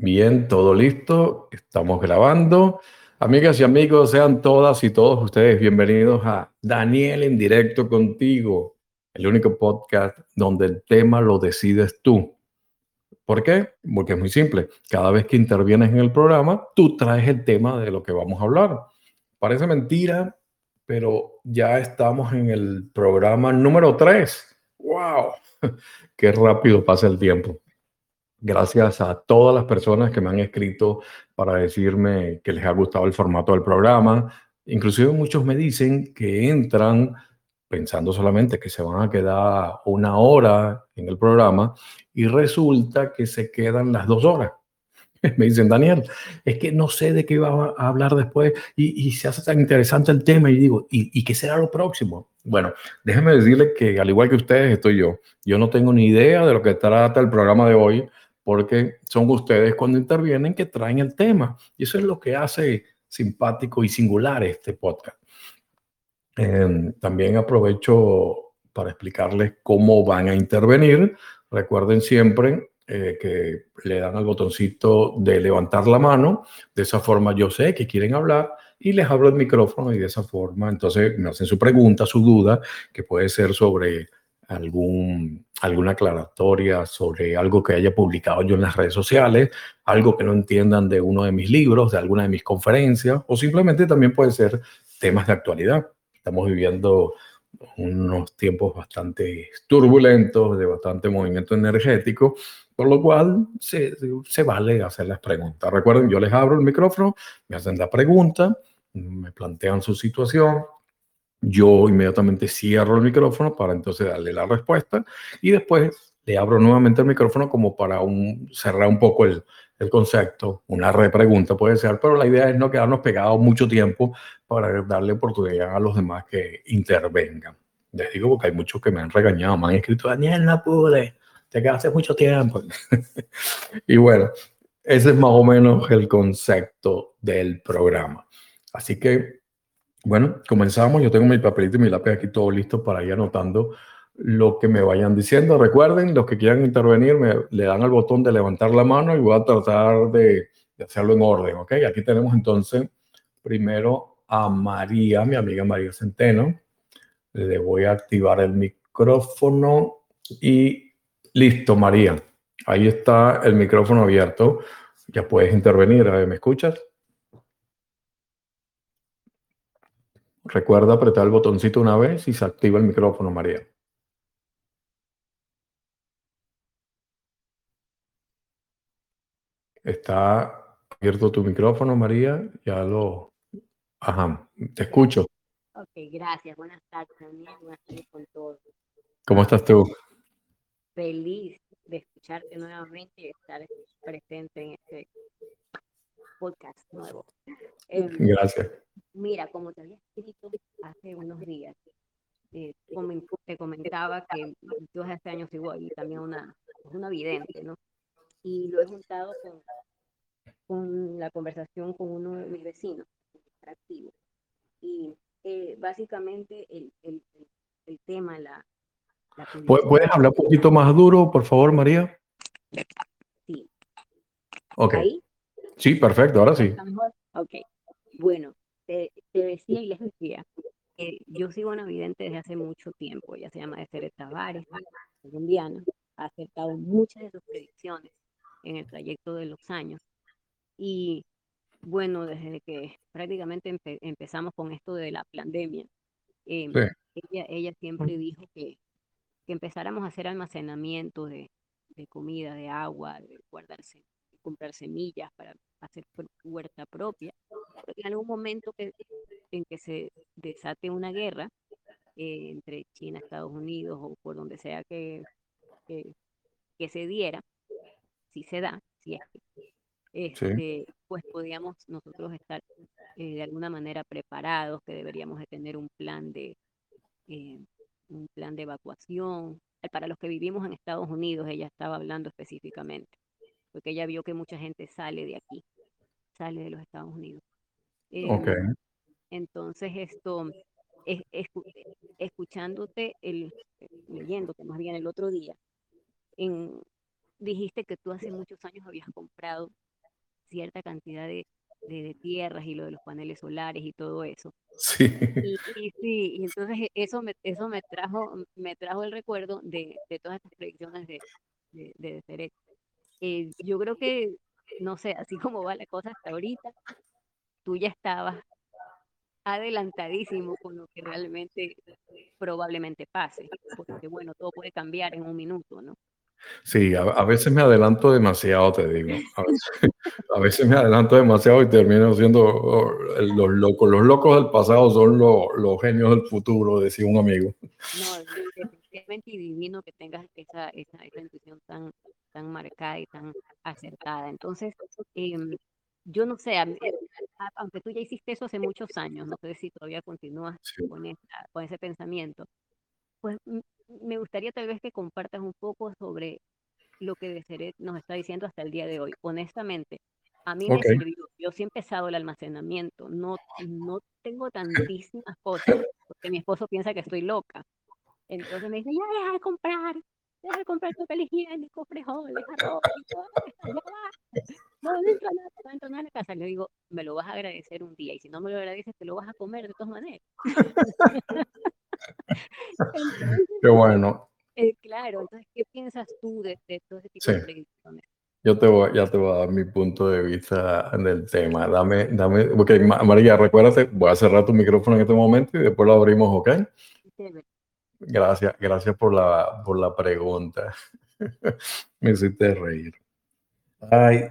Bien, todo listo. Estamos grabando. Amigas y amigos, sean todas y todos ustedes bienvenidos a Daniel en directo contigo, el único podcast donde el tema lo decides tú. ¿Por qué? Porque es muy simple. Cada vez que intervienes en el programa, tú traes el tema de lo que vamos a hablar. Parece mentira, pero ya estamos en el programa número 3. ¡Wow! Qué rápido pasa el tiempo gracias a todas las personas que me han escrito para decirme que les ha gustado el formato del programa. Inclusive muchos me dicen que entran pensando solamente que se van a quedar una hora en el programa y resulta que se quedan las dos horas. Me dicen, Daniel, es que no sé de qué va a hablar después y, se hace tan interesante el tema y digo, ¿y, ¿y qué será lo próximo? Bueno, déjenme decirles que al igual que ustedes estoy yo. Yo no tengo ni idea de lo que trata el programa de hoy porque son ustedes cuando intervienen que traen el tema. Y eso es lo que hace simpático y singular este podcast. Em, también aprovecho para explicarles cómo van a intervenir. Recuerden siempre eh, que le dan al botoncito de levantar la mano. De esa forma yo sé que quieren hablar y les abro el micrófono y de esa forma entonces me hacen su pregunta, su duda, que puede ser sobre algún, alguna aclaratoria sobre algo que haya publicado yo en las redes sociales, algo que no entiendan de uno de mis libros, de alguna de mis conferencias, o simplemente también puede ser temas de actualidad. Estamos viviendo unos tiempos bastante turbulentos, de bastante movimiento energético, por lo cual se, se vale hacer las preguntas. Recuerden, yo les abro el micrófono, me hacen la pregunta, me plantean su situación, yo inmediatamente cierro el micrófono para entonces darle la respuesta y después le abro nuevamente el micrófono como para un, cerrar un poco el, el concepto, una repregunta puede ser, pero la idea es no quedarnos pegados mucho tiempo para darle oportunidad a los demás que intervengan. Les digo porque hay muchos que me han regañado, me han escrito, Daniel, no pude, te quedaste mucho tiempo. y bueno, ese es más o menos el concepto del programa. Así que bueno, comenzamos. Yo tengo mi papelito y mi lápiz aquí todo listo para ir anotando lo que me vayan diciendo. Recuerden, los que quieran intervenir, me, le dan al botón de levantar la mano y voy a tratar de, de hacerlo en orden, ¿ok? Aquí tenemos entonces primero a María, mi amiga María Centeno. Le voy a activar el micrófono y listo, María. Ahí está el micrófono abierto. Ya puedes intervenir. ¿Me escuchas? Recuerda apretar el botoncito una vez y se activa el micrófono, María. Está abierto tu micrófono, María. Ya lo... Ajá, te escucho. Ok, gracias. Buenas tardes, Daniel. Buenas tardes con todos. ¿Cómo estás tú? Feliz de escucharte nuevamente y estar presente en este podcast nuevo. Em, gracias. Mira, como te había escrito hace unos días, eh, te comentaba que yo hace años igual y también una, una vidente, ¿no? Y lo he juntado con, con la conversación con uno de mis vecinos, activo. Y eh, básicamente el, el, el, tema, la, ¿Puedes hablar un poquito más duro, por favor, María? Sí. Ok. Sí, perfecto, ahora sí. Ok. Bueno, te, decía y les decía que yo sigo una vidente desde hace mucho tiempo. Ella se llama Deseret Tavares, colombiana. Ha acertado muchas de sus predicciones en el trayecto de los años. Y bueno, desde que prácticamente empezamos con esto de la pandemia, em, ella, ella siempre dijo que, que empezáramos a hacer almacenamiento de, de comida, de agua, de guardarse comprar semillas para hacer huerta propia. En algún momento que, en que se desate una guerra eh, entre China, Estados Unidos o por donde sea que, que, se diera, si se da, si es que, este, pues podríamos nosotros estar eh, de alguna manera preparados, que deberíamos de tener un plan de, eh, un plan de evacuación. Para los que vivimos en Estados Unidos, ella estaba hablando específicamente porque ella vio que mucha gente sale de aquí, sale de los Estados Unidos. Em, entonces, esto, es, escuchándote, el, leyéndote más bien el otro día, en, dijiste que tú hace muchos años habías comprado cierta cantidad de, de, tierras y lo de los paneles solares y todo eso. Sí. Y, sí, y entonces e, eso me, eso me trajo, me trajo el recuerdo de, de todas estas predicciones de, de, de eh, yo creo que, no sé, así como va la cosa hasta ahorita, tú ya estabas adelantadísimo con lo que realmente probablemente pase, porque bueno, todo puede cambiar en un minuto, ¿no? Sí, a, veces me adelanto demasiado, te digo. A veces, me adelanto demasiado y termino siendo oh, los locos. Los locos del pasado son los, genios del futuro, decía un amigo. No, definitivamente divino que tengas esa, esa, esa intuición tan, tan marcada y tan acertada. Entonces, em, yo no sé, aunque tú ya hiciste eso hace muchos años, no sé si todavía continúas con, con ese pensamiento, pues me gustaría tal vez que compartas un poco sobre lo que Deseret nos está diciendo hasta el día de hoy. Honestamente, a mí me sirvió. Yo sí he empezado el almacenamiento. No, no tengo tantísimas cosas porque mi esposo piensa que estoy loca. Entonces me dice, ya deja de comprar, deja de comprar papel higiénico, frijoles, arroz, ya va. No, no entra nada, no entra nada en la casa. Le digo, me lo vas a agradecer un día y si no me lo agradeces, te lo vas a comer de todas maneras. Qué bueno. Eh, claro, entonces, ¿qué piensas tú de, todo ese tipo de predicciones? Yo te voy, ya te voy a dar mi punto de vista del tema. Dame, dame, porque María, recuérdate, voy a cerrar tu micrófono en este momento y después lo abrimos, ¿ok? Gracias, gracias por la, por la pregunta. Me hiciste reír. Ay,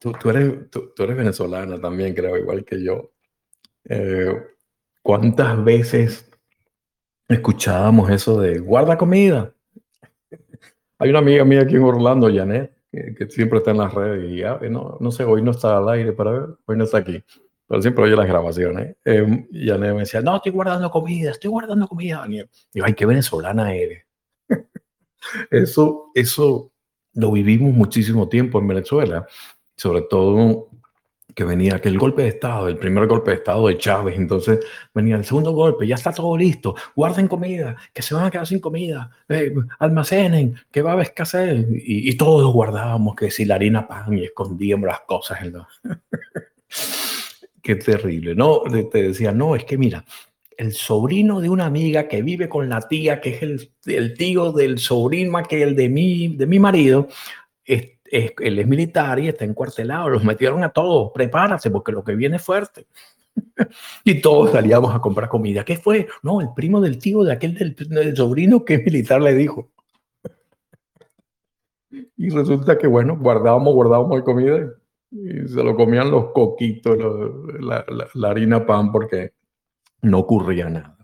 tú, tú eres, tú, eres venezolana también, creo, igual que yo. Eh, ¿Cuántas veces escuchábamos eso de guarda comida. Hay una amiga mía aquí en Orlando, Janet, que, siempre está en las redes y ya, no, no sé, hoy no está al aire, pero hoy no está aquí. Pero siempre oye las grabaciones. Eh, Janet me decía, no, estoy guardando comida, estoy guardando comida. Y yo, ay, qué venezolana eres. eso, eso lo vivimos muchísimo tiempo en Venezuela, sobre todo que venía, que el golpe de Estado, el primer golpe de Estado de Chávez, entonces venía el segundo golpe, ya está todo listo, guarden comida, que se van a quedar sin comida, eh, almacenen, que va a escasez, y, y, todos guardábamos, que si la harina pan y escondíamos las cosas en Qué terrible, ¿no? Te decía, no, es que mira, el sobrino de una amiga que vive con la tía, que es el, el tío del sobrino que el de mi, de mi marido, él es militar y está encuartelado, los metieron a todos, prepárate porque lo que viene es fuerte. y todos salíamos a comprar comida. ¿Qué fue? No, el primo del tío de aquel del, sobrino que es militar le dijo. y resulta que, bueno, guardábamos, guardábamos comida y se lo comían los coquitos, la, la harina pan, porque no ocurría nada.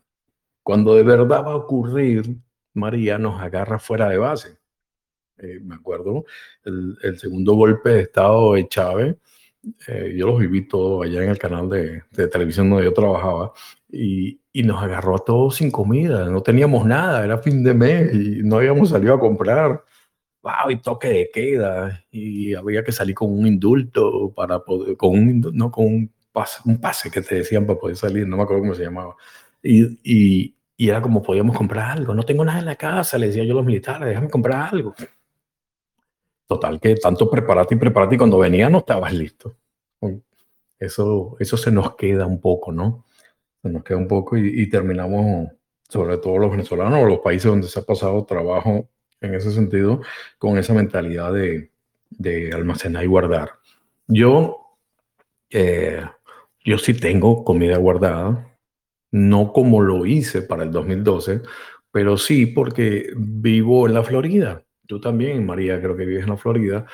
Cuando de verdad va a ocurrir, María nos agarra fuera de base eh, me acuerdo, el, el, segundo golpe de Estado de Chávez, eh, yo los viví todos allá en el canal de, de televisión donde yo trabajaba, y, y, nos agarró a todos sin comida, no teníamos nada, era fin de mes y no habíamos salido a comprar. Wow, y toque de queda, y había que salir con un indulto para poder, con un, no, con un pase, un pase que te decían para poder salir, no me acuerdo cómo se llamaba. Y, y, y era como podíamos comprar algo, no tengo nada en la casa, le decía yo a los militares, déjame comprar algo. Total, que tanto prepararte y prepararte y cuando venía no estabas listo. Eso, eso se nos queda un poco, ¿no? Se nos queda un poco y, terminamos, sobre todo los venezolanos o los países donde se ha pasado trabajo en ese sentido, con esa mentalidad de, de almacenar y guardar. Yo, eh, yo sí tengo comida guardada, no como lo hice para el 2012, pero sí porque vivo en la Florida Tú también, María, creo que vives en la Florida.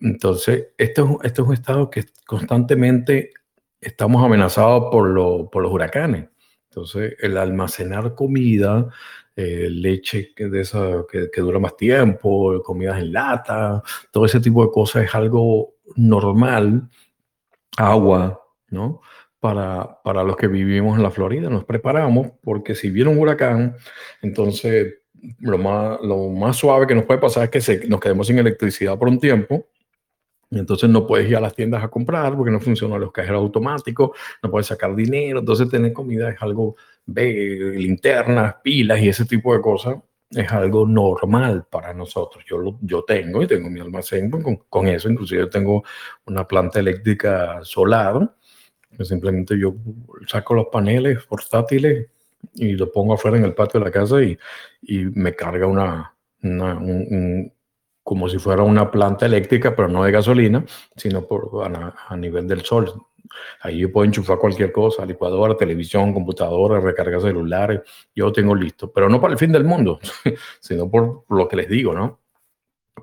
Entonces, esto, es un estado que constantemente estamos amenazados por, lo, por los huracanes. Entonces, el almacenar comida, eh, leche que, de esa, que, que, dura más tiempo, comidas en lata, todo ese tipo de cosas es algo normal. Agua, ¿no? Para, para los que vivimos en la Florida, nos preparamos porque si viene un huracán, entonces lo más, lo más suave que nos puede pasar es que se, nos quedemos sin electricidad por un tiempo. Y entonces no puedes ir a las tiendas a comprar porque no funcionan los cajeros automáticos, no puedes sacar dinero. Entonces tener comida es algo linternas, pilas y ese tipo de cosas es algo normal para nosotros. Yo, lo, yo tengo y tengo mi almacén con, con, eso, inclusive tengo una planta eléctrica solar, que simplemente yo saco los paneles portátiles y lo pongo afuera en el patio de la casa y, y me carga una, una un, como si fuera una planta eléctrica, pero no de gasolina, sino por, a, a nivel del sol. Ahí yo puedo enchufar cualquier cosa, licuadora, televisión, computadora, recarga celulares, yo tengo listo, pero no para el fin del mundo, sino por lo que les digo, ¿no?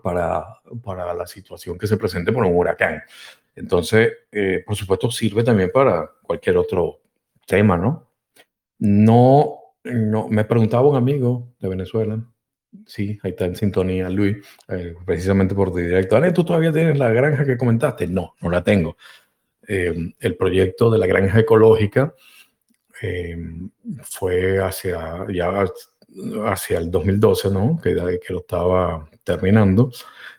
Para, para la situación que se presente por un huracán. Entonces, eh, por supuesto, sirve también para cualquier otro tema, ¿no? No, no, me preguntaba un amigo de Venezuela, sí, ahí está en sintonía Luis, eh, precisamente por directo. Ale, ¿tú todavía tienes la granja que comentaste? No, no la tengo. Eh, el proyecto de la granja ecológica eh, fue hacia, ya hacia el 2012, ¿no? que, que lo estaba terminando.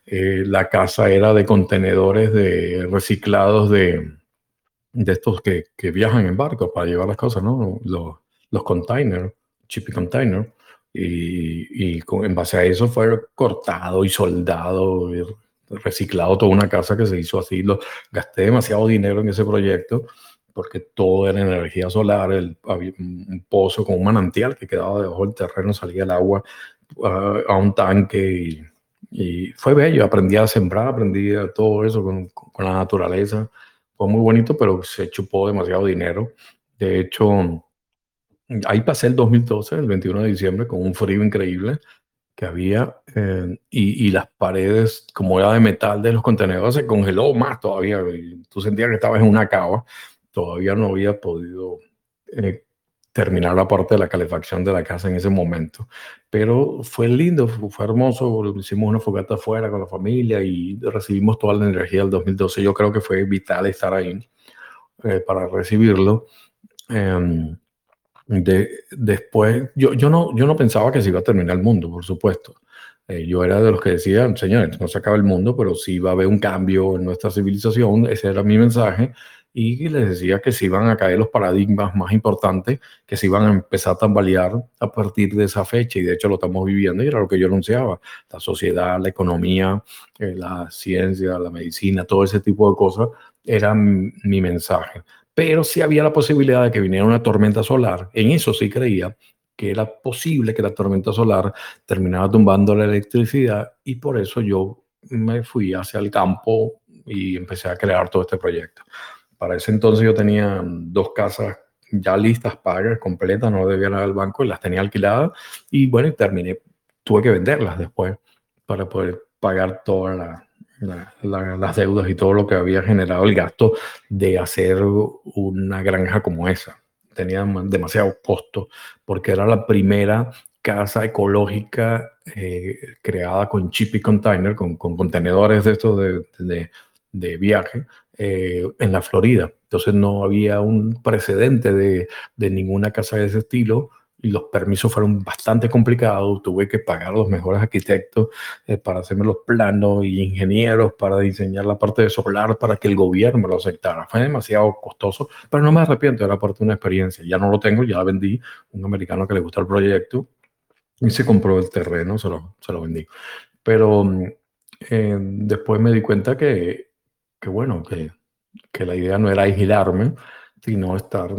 Eh, la casa era de contenedores de reciclados de, de estos que, que, viajan en barco para llevar las cosas, ¿no? los, los containers, chippy container. Y, y con, en base a eso fue cortado y soldado reciclado toda una casa que se hizo así. Lo, gasté demasiado dinero en ese proyecto porque todo era energía solar, el, había un pozo con un manantial que quedaba debajo del terreno, salía el agua a un tanque y, y, fue bello. Aprendí a sembrar, aprendí a todo eso con, con, la naturaleza. Fue muy bonito, pero se chupó demasiado dinero. De hecho, ahí pasé el 2012, el 21 de diciembre, con un frío increíble que había eh, y, y, las paredes, como era de metal de los contenedores, se congeló más todavía. tú sentías que estabas en una cava. Todavía no había podido eh, terminar la parte de la calefacción de la casa en ese momento. Pero fue lindo, fue hermoso. Hicimos una fogata afuera con la familia y recibimos toda la energía del 2012. Yo creo que fue vital estar ahí eh, para recibirlo. Eh, de, después, yo, yo, no, yo no pensaba que se iba a terminar el mundo, por supuesto. Eh, yo era de los que decían, señores, no se acaba el mundo, pero sí va a haber un cambio en nuestra civilización. Ese era mi mensaje. Y les decía que se iban a caer los paradigmas más importantes, que se iban a empezar a tambalear a partir de esa fecha. Y de hecho lo estamos viviendo y era lo que yo anunciaba. La sociedad, la economía, eh, la ciencia, la medicina, todo ese tipo de cosas era mi mensaje pero sí había la posibilidad de que viniera una tormenta solar. En eso sí creía que era posible que la tormenta solar terminara tumbando la electricidad y por eso yo me fui hacia el campo y empecé a crear todo este proyecto. Para ese entonces yo tenía dos casas ya listas, pagas, completas, no debía nada al banco y las tenía alquiladas y bueno, terminé, tuve que venderlas después para poder pagar toda la, las deudas y todo lo que había generado el gasto de hacer una granja como esa. Tenía demasiado costo porque era la primera casa ecológica eh, creada con chip y container, con, con contenedores de estos de, de viaje eh, en la Florida. Entonces no había un precedente de, de ninguna casa de ese estilo y los permisos fueron bastante complicados. Tuve que pagar a los mejores arquitectos eh, para hacerme los planos y ingenieros para diseñar la parte de solar para que el gobierno lo aceptara. Fue demasiado costoso, pero no me arrepiento, era parte de una experiencia. Ya no lo tengo, ya la vendí. Un americano que le gustó el proyecto y se compró el terreno, se lo, se lo vendí. Pero eh, después me di cuenta que, que bueno, que, que la idea no era aislarme, sino estar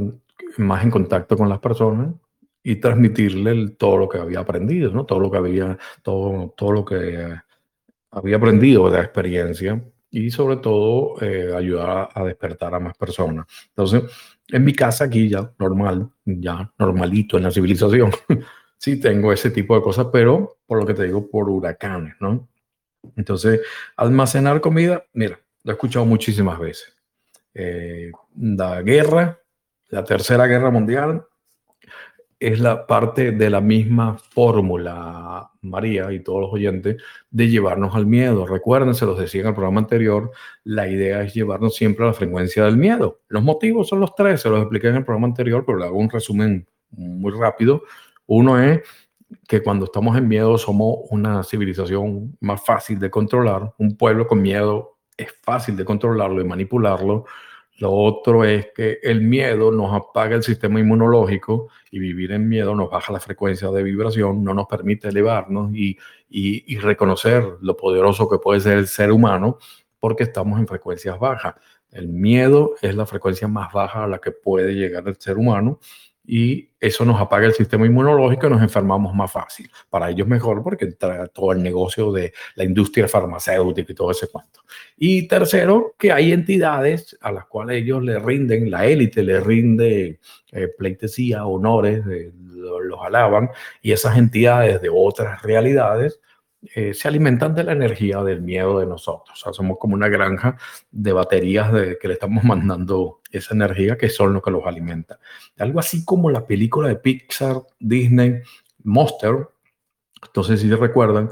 más en contacto con las personas y transmitirle todo lo que había aprendido, ¿no? Todo lo que había, todo, todo lo que había aprendido de la experiencia y sobre todo eh, ayudar a despertar a más personas. Entonces, en mi casa aquí ya normal, ya normalito en la civilización, sí tengo ese tipo de cosas, pero por lo que te digo, por huracanes, ¿no? Entonces, almacenar comida, mira, lo he escuchado muchísimas veces. Eh, la guerra, la tercera guerra mundial, es la parte de la misma fórmula, María y todos los oyentes, de llevarnos al miedo. Recuerden, se los decía en el programa anterior, la idea es llevarnos siempre a la frecuencia del miedo. Los motivos son los tres, se los expliqué en el programa anterior, pero le hago un resumen muy rápido. Uno es que cuando estamos en miedo somos una civilización más fácil de controlar. Un pueblo con miedo es fácil de controlarlo y manipularlo Lo otro es que el miedo nos apaga el sistema inmunológico y vivir en miedo nos baja la frecuencia de vibración, no nos permite elevarnos y, y, reconocer lo poderoso que puede ser el ser humano porque estamos en frecuencias bajas. El miedo es la frecuencia más baja a la que puede llegar el ser humano y eso nos apaga el sistema inmunológico y nos enfermamos más fácil. Para ellos mejor porque entra todo el negocio de la industria farmacéutica y todo ese cuento. Y tercero, que hay entidades a las cuales ellos le rinden, la élite le rinde eh, pleitesía, honores, los alaban, y esas entidades de otras realidades eh, se alimentan de la energía del miedo de nosotros. O sea, somos como una granja de baterías de, que le estamos mandando esa energía que son lo que los alimenta. Algo así como la película de Pixar, Disney, Monster. Entonces, si recuerdan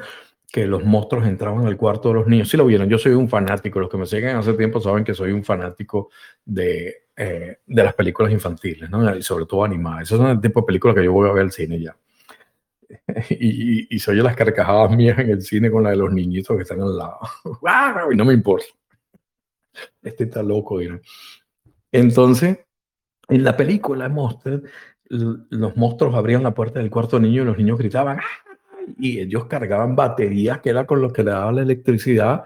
que los monstruos entraban al cuarto de los niños. Si lo vieron, yo soy un fanático. Los que me siguen hace tiempo saben que soy un fanático de, eh, de las películas infantiles, ¿no? y sobre todo animadas. Esos son el tipo de películas que yo voy a ver al cine ya. y, soy las carcajadas mías en el cine con la de los niñitos que están al lado. y no me importa. Este está loco. Entonces, en la película Monster, los monstruos abrían la puerta del cuarto niño y los niños gritaban y ellos cargaban baterías que era con lo que le daba la electricidad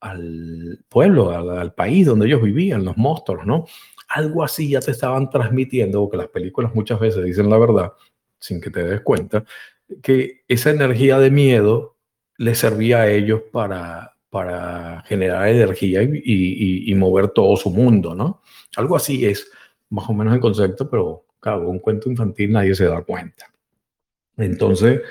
al, pueblo, al, al, país donde ellos vivían, los monstruos, ¿no? Algo así ya te estaban transmitiendo, porque las películas muchas veces dicen la verdad, sin que te des cuenta, que esa energía de miedo les servía a ellos para, para generar energía y, y, mover todo su mundo, ¿no? Algo así es más o menos el concepto, pero claro, un cuento infantil nadie se da cuenta. Entonces,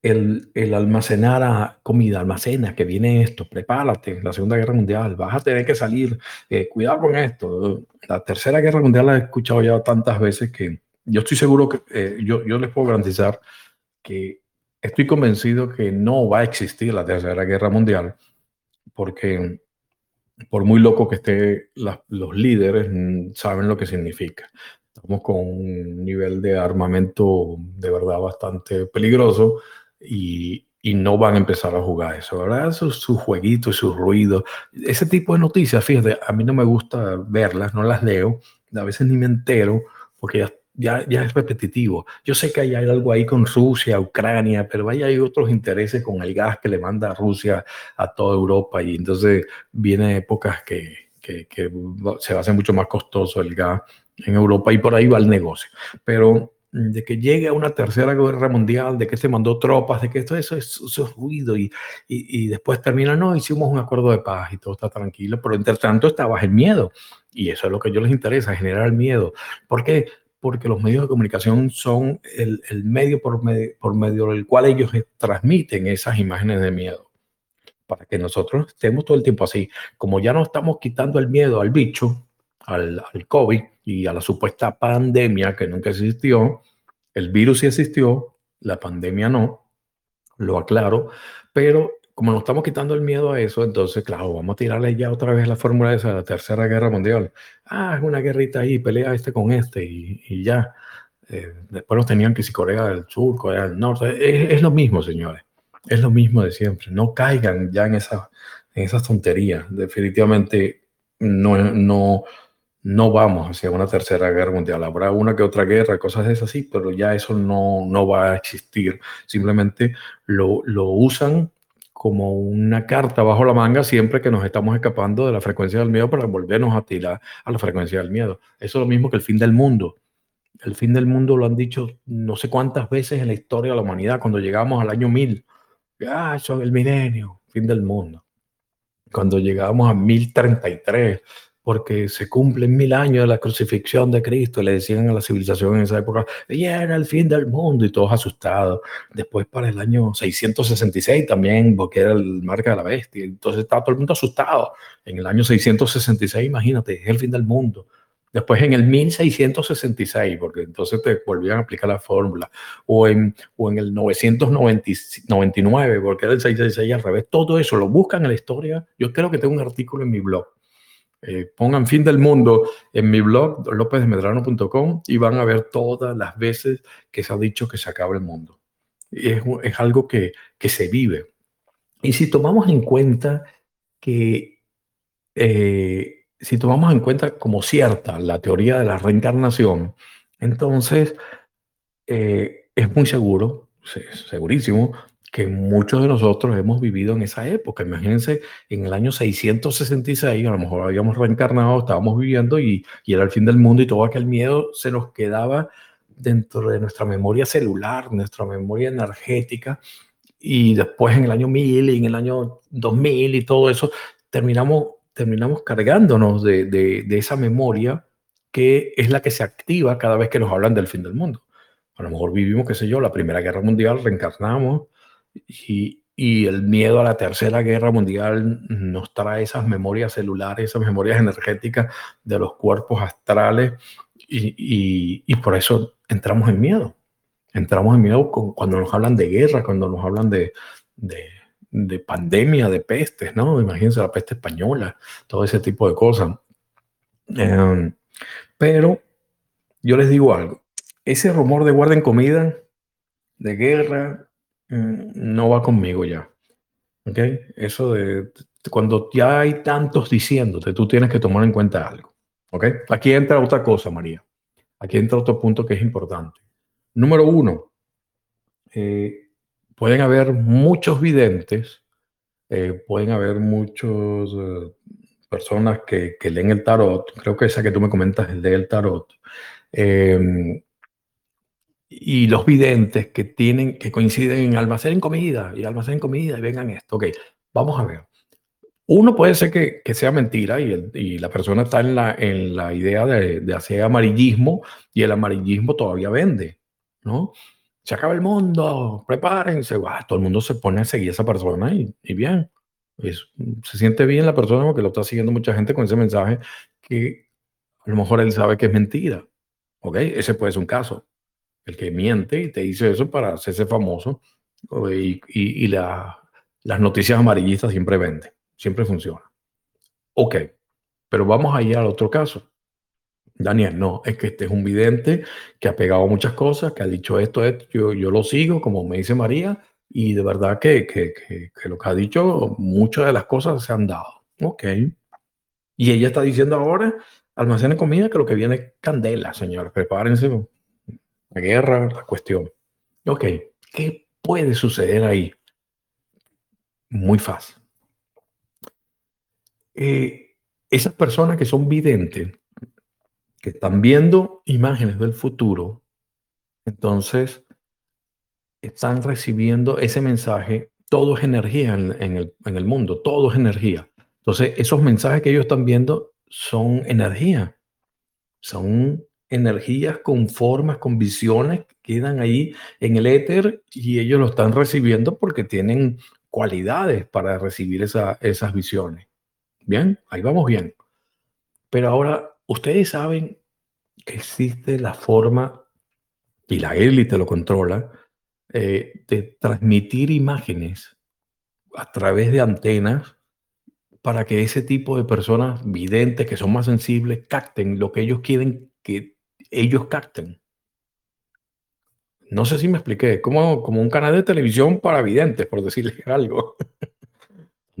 el, el, almacenar a comida, almacena, que viene esto, prepárate, la Segunda Guerra Mundial, vas a tener que salir, eh, cuidado con esto. La Tercera Guerra Mundial la he escuchado ya tantas veces que yo estoy seguro que eh, yo, yo les puedo garantizar que estoy convencido que no va a existir la Tercera Guerra Mundial, porque por muy loco que esté, los líderes mm, saben lo que significa. Estamos con un nivel de armamento de verdad bastante peligroso y, y no van a empezar a jugar eso, ¿verdad? Sus su jueguitos, sus ruidos, ese tipo de noticias, fíjate, a mí no me gusta verlas, no las leo, a veces ni me entero, porque ya ya, ya es repetitivo. Yo sé que hay algo ahí con Rusia, Ucrania, pero hay, hay otros intereses con el gas que le manda Rusia a toda Europa y entonces viene épocas que, que, que se va a hacer mucho más costoso el gas en Europa y por ahí va el negocio. Pero de que llegue a una tercera guerra mundial, de que se mandó tropas, de que esto eso es, eso es ruido y, y, y, después termina, no, hicimos un acuerdo de paz y todo está tranquilo, pero entre tanto estaba el miedo y eso es lo que a ellos les interesa, generar miedo. ¿Por qué? Porque los medios de comunicación son el, medio por, medio del cual ellos transmiten esas imágenes de miedo. Para que nosotros estemos todo el tiempo así. Como ya no estamos quitando el miedo al bicho, al, al COVID y a la supuesta pandemia que nunca existió, el virus sí existió, la pandemia no, lo aclaro, pero como nos estamos quitando el miedo a eso, entonces, claro, vamos a tirarle ya otra vez la fórmula de esa la tercera guerra mundial. Ah, es una guerrita ahí, pelea este con este y, y ya. Eh, después nos tenían que si Corea del Sur, Corea del Norte. Es, es, lo mismo, señores. Es lo mismo de siempre. No caigan ya en, esa, en esas tonterías. Definitivamente no, no, no vamos hacia una tercera guerra mundial. Habrá una que otra guerra, cosas de esas, pero ya eso no, no va a existir. Simplemente lo, lo usan como una carta bajo la manga siempre que nos estamos escapando de la frecuencia del miedo para volvernos a tirar a la frecuencia del miedo. Eso es lo mismo que el fin del mundo. El fin del mundo lo han dicho no sé cuántas veces en la historia de la humanidad, cuando llegamos al año 1000. Ah, eso es el milenio, fin del mundo. Cuando llegamos a 1033, porque se cumplen mil años de la crucifixión de Cristo, le decían a la civilización en esa época, ya era el fin del mundo y todos asustados. Después para el año 666 también, porque era el marca de la bestia, entonces estaba todo el mundo asustado. En el año 666, imagínate, es el fin del mundo. Después en el 1666, porque entonces te volvían a aplicar la fórmula, o en, o en el 999, porque era el 666 al revés, todo eso lo buscan en la historia. Yo creo que tengo un artículo en mi blog eh, pongan fin del mundo en mi blog, lopezmedrano.com, y van a ver todas las veces que se ha dicho que se acaba el mundo. Es, es algo que, que, se vive. Y si tomamos en cuenta que eh, si tomamos en cuenta como cierta la teoría de la reencarnación, entonces eh, es muy seguro, segurísimo, que muchos de nosotros hemos vivido en esa época. Imagínense, en el año 666, a lo mejor habíamos reencarnado, estábamos viviendo y, era el fin del mundo y todo aquel miedo se nos quedaba dentro de nuestra memoria celular, nuestra memoria energética. Y después en el año 1000 y en el año 2000 y todo eso, terminamos, terminamos cargándonos de, de, de esa memoria que es la que se activa cada vez que nos hablan del fin del mundo. A lo mejor vivimos, qué sé yo, la Primera Guerra Mundial, reencarnamos, y, y el miedo a la tercera guerra mundial nos trae esas memorias celulares, esas memorias energéticas de los cuerpos astrales y, y, y por eso entramos en miedo. Entramos en miedo cuando nos hablan de guerra, cuando nos hablan de, de, de, pandemia, de pestes, ¿no? Imagínense la peste española, todo ese tipo de cosas. Eh, pero yo les digo algo, ese rumor de guarden comida, de guerra, no va conmigo ya. ¿Ok? Eso de cuando ya hay tantos diciéndote, tú tienes que tomar en cuenta algo. ¿Ok? Aquí entra otra cosa, María. Aquí entra otro punto que es importante. Número uno, eh, pueden haber muchos videntes, eh, pueden haber muchas eh, personas que, que, leen el tarot. Creo que esa que tú me comentas el tarot y los videntes que tienen, que coinciden en almacén comida y almacén comida y vengan esto. Ok, vamos a ver. Uno puede ser que, que sea mentira y, el, y, la persona está en la, en la idea de, de, hacer amarillismo y el amarillismo todavía vende, ¿no? Se acaba el mundo, prepárense. todo el mundo se pone a seguir a esa persona y, y bien. Es, se siente bien la persona porque lo está siguiendo mucha gente con ese mensaje que a lo mejor él sabe que es mentira. ¿Ok? Ese puede ser un caso el que miente y te dice eso para hacerse famoso. Y, y, y la, las noticias amarillistas siempre venden, siempre funciona. Ok, pero vamos a ir al otro caso. Daniel, no, es que este es un vidente que ha pegado muchas cosas, que ha dicho esto, esto yo, yo lo sigo, como me dice María, y de verdad que, que, lo que ha dicho, muchas de las cosas se han dado. Ok. Y ella está diciendo ahora, almacenen comida, que lo que viene es candela, señores, prepárense, la guerra, la cuestión. Ok, ¿qué puede suceder ahí? Muy fácil. Eh, esas personas que son videntes, que están viendo imágenes del futuro, entonces están recibiendo ese mensaje, todo es energía en, en, el, en el mundo, todo es energía. Entonces, esos mensajes que ellos están viendo son energía, son energías con formas, con visiones que quedan ahí en el éter y ellos lo están recibiendo porque tienen cualidades para recibir esa, esas visiones. Bien, ahí vamos bien. Pero ahora, ustedes saben que existe la forma, y la élite lo controla, eh, de transmitir imágenes a través de antenas para que ese tipo de personas videntes que son más sensibles capten lo que ellos quieren que ellos capten. No sé si me expliqué, como, como un canal de televisión para videntes, por decirles algo.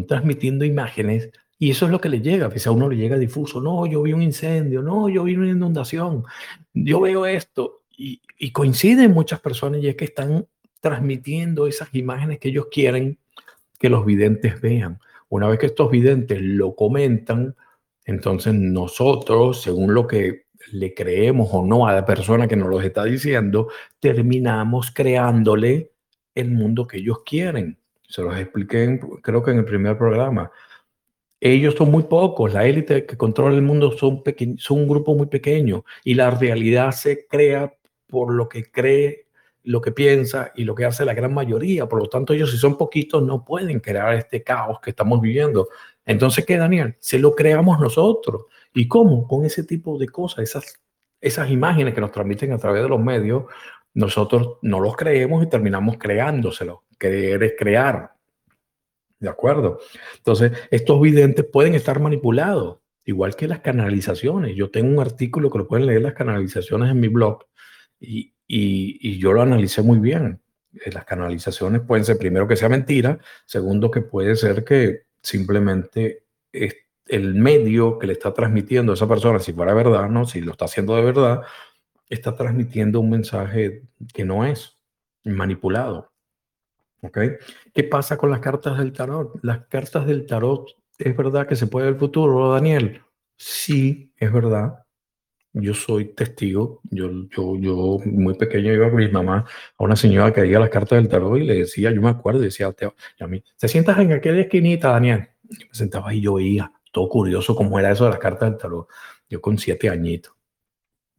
transmitiendo imágenes y eso es lo que le llega. A a uno le llega difuso, no, yo vi un incendio, no, yo vi una inundación, yo veo esto. Y, y coinciden muchas personas y es que están transmitiendo esas imágenes que ellos quieren que los videntes vean. Una vez que estos videntes lo comentan, entonces nosotros, según lo que le creemos o no a la persona que nos lo está diciendo, terminamos creándole el mundo que ellos quieren. Se los expliqué, creo que en el primer programa. Ellos son muy pocos, la élite que controla el mundo son, son un grupo muy pequeño y la realidad se crea por lo que cree, lo que piensa y lo que hace la gran mayoría. Por lo tanto, ellos si son poquitos no pueden crear este caos que estamos viviendo. Entonces, ¿qué, Daniel? Se lo creamos nosotros. ¿Y cómo? Con ese tipo de cosas, esas, esas imágenes que nos transmiten a través de los medios, nosotros no los creemos y terminamos creándoselo. Creer crear. ¿De acuerdo? Entonces, estos videntes pueden estar manipulados, igual que las canalizaciones. Yo tengo un artículo que lo pueden leer las canalizaciones en mi blog y, y, y yo lo analicé muy bien. Eh, las canalizaciones pueden ser, primero, que sea mentira, segundo, que puede ser que simplemente el medio que le está transmitiendo a esa persona, si fuera verdad, ¿no? Si lo está haciendo de verdad, está transmitiendo un mensaje que no es manipulado. ¿Ok? ¿Qué pasa con las cartas del tarot? Las cartas del tarot, ¿es verdad que se puede ver el futuro, Daniel? Sí, es verdad. Yo soy testigo. Yo, yo, yo muy pequeño iba con mi mamá a una señora que leía las cartas del tarot y le decía, yo me acuerdo, decía a mí, ¿te sientas en aquella esquinita, Daniel? Y me sentaba y yo oía, todo curioso cómo era eso de las cartas del tarot. Yo con siete añitos.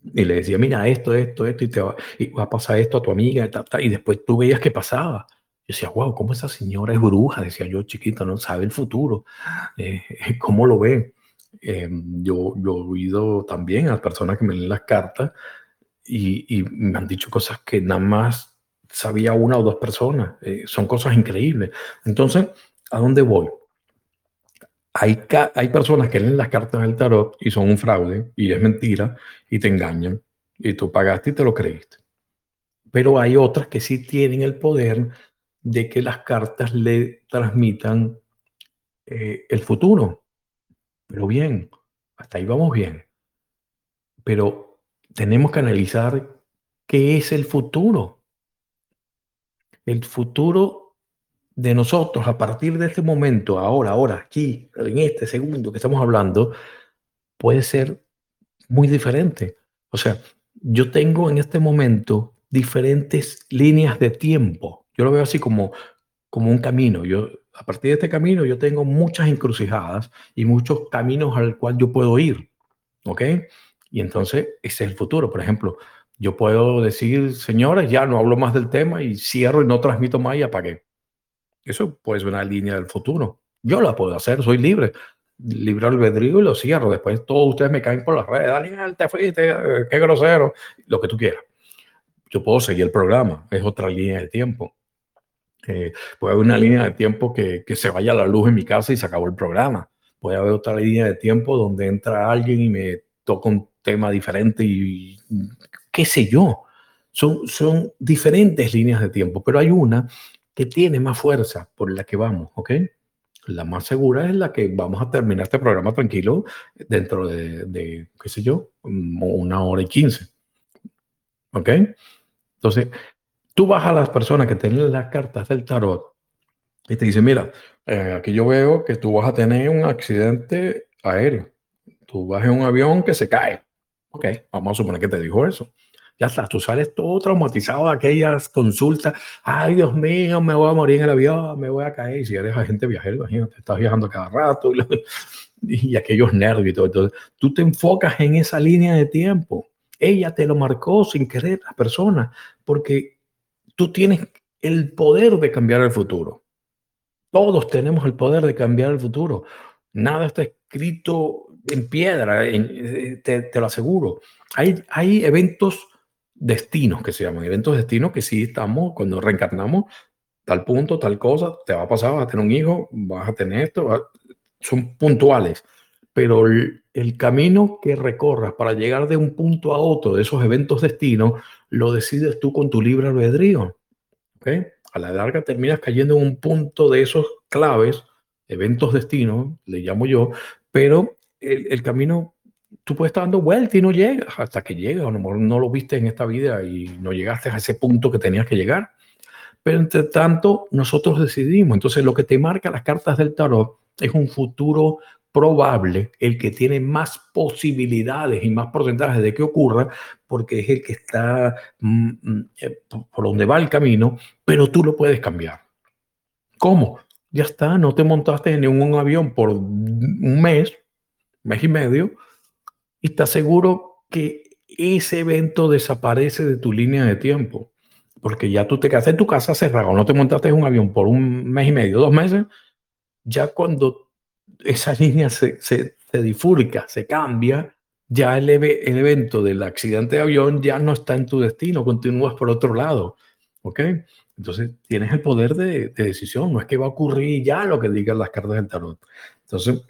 Y le decía, mira, esto, esto, esto, y, te va, y va a pasar esto a tu amiga, y, y después tú veías que pasaba. Yo decía, wow, ¿cómo esa señora es bruja? Decía yo, chiquita, no sabe el futuro. Eh, ¿Cómo lo ve? Eh, yo, yo he oído también a personas que me leen las cartas y, y, me han dicho cosas que nada más sabía una o dos personas. Eh, son cosas increíbles. Entonces, ¿a dónde voy? Hay, hay personas que leen las cartas del tarot y son un fraude y es mentira y te engañan y tú pagaste y te lo creíste. Pero hay otras que sí tienen el poder de que las cartas le transmitan eh, el futuro. Pero bien, hasta ahí vamos bien. Pero tenemos que analizar qué es el futuro. El futuro de nosotros a partir de este momento, ahora, ahora, aquí, en este segundo que estamos hablando, puede ser muy diferente. O sea, yo tengo en este momento diferentes líneas de tiempo yo lo veo así como, como un camino. Yo, a partir de este camino, yo tengo muchas encrucijadas y muchos caminos al cual yo puedo ir. ¿Ok? Y entonces, ese es el futuro. Por ejemplo, yo puedo decir, señores, ya no hablo más del tema y cierro y no transmito más y apagué. Eso puede ser una línea del futuro. Yo la puedo hacer, soy libre. Libre albedrío y lo cierro. Después todos ustedes me caen por las redes. Daniel, te fuiste, eh, qué grosero. Lo que tú quieras. Yo puedo seguir el programa. Es otra línea de tiempo. Eh, puede haber una línea de tiempo que, que, se vaya la luz en mi casa y se acabó el programa. Puede haber otra línea de tiempo donde entra alguien y me toca un tema diferente y, qué sé yo. Son, son diferentes líneas de tiempo, pero hay una que tiene más fuerza por la que vamos, ¿ok? La más segura es la que vamos a terminar este programa tranquilo dentro de, de qué sé yo, una hora y quince. ¿Ok? Entonces, Tú vas a las personas que tienen las cartas del tarot y te dicen, mira, eh, aquí yo veo que tú vas a tener un accidente aéreo. Tú vas en un avión que se cae. Ok, vamos a suponer que te dijo eso. Ya está, tú sales todo traumatizado de aquellas consultas. Ay, Dios mío, me voy a morir en el avión, me voy a caer. Y si eres agente viajero, imagínate, estás viajando cada rato y, aquellos nervios y todo. Entonces, tú te enfocas en esa línea de tiempo. Ella te lo marcó sin querer, la persona, porque tú tienes el poder de cambiar el futuro. Todos tenemos el poder de cambiar el futuro. Nada está escrito en piedra, eh, te, lo aseguro. Hay, hay eventos destinos que se llaman, eventos destinos que sí estamos, cuando reencarnamos, tal punto, tal cosa, te va a pasar, vas a tener un hijo, vas a tener esto, son puntuales. Pero el, camino que recorras para llegar de un punto a otro de esos eventos destinos lo decides tú con tu libre albedrío. ¿okay? A la larga terminas cayendo en un punto de esos claves, eventos destino, le llamo yo, pero el, camino, tú puedes estar dando vueltas y no llegas hasta que llegas, o no, no lo viste en esta vida y no llegaste a ese punto que tenías que llegar. Pero entre tanto, nosotros decidimos. Entonces, lo que te marca las cartas del tarot es un futuro probable, el que tiene más posibilidades y más porcentajes de que ocurra, porque es el que está mm, mm, eh, por donde va el camino, pero tú lo puedes cambiar. ¿Cómo? Ya está, no te montaste en un avión por un mes, mes y medio, estás seguro que ese evento desaparece de tu línea de tiempo, porque ya tú te quedaste en tu casa cerrado, no te montaste en un avión por un mes y medio, dos meses, ya cuando esa línea se, se, se difurca, se cambia, ya el, el, evento del accidente de avión ya no está en tu destino, continúas por otro lado. ¿Ok? Entonces tienes el poder de, de, decisión, no es que va a ocurrir ya lo que digan las cartas del tarot. Entonces,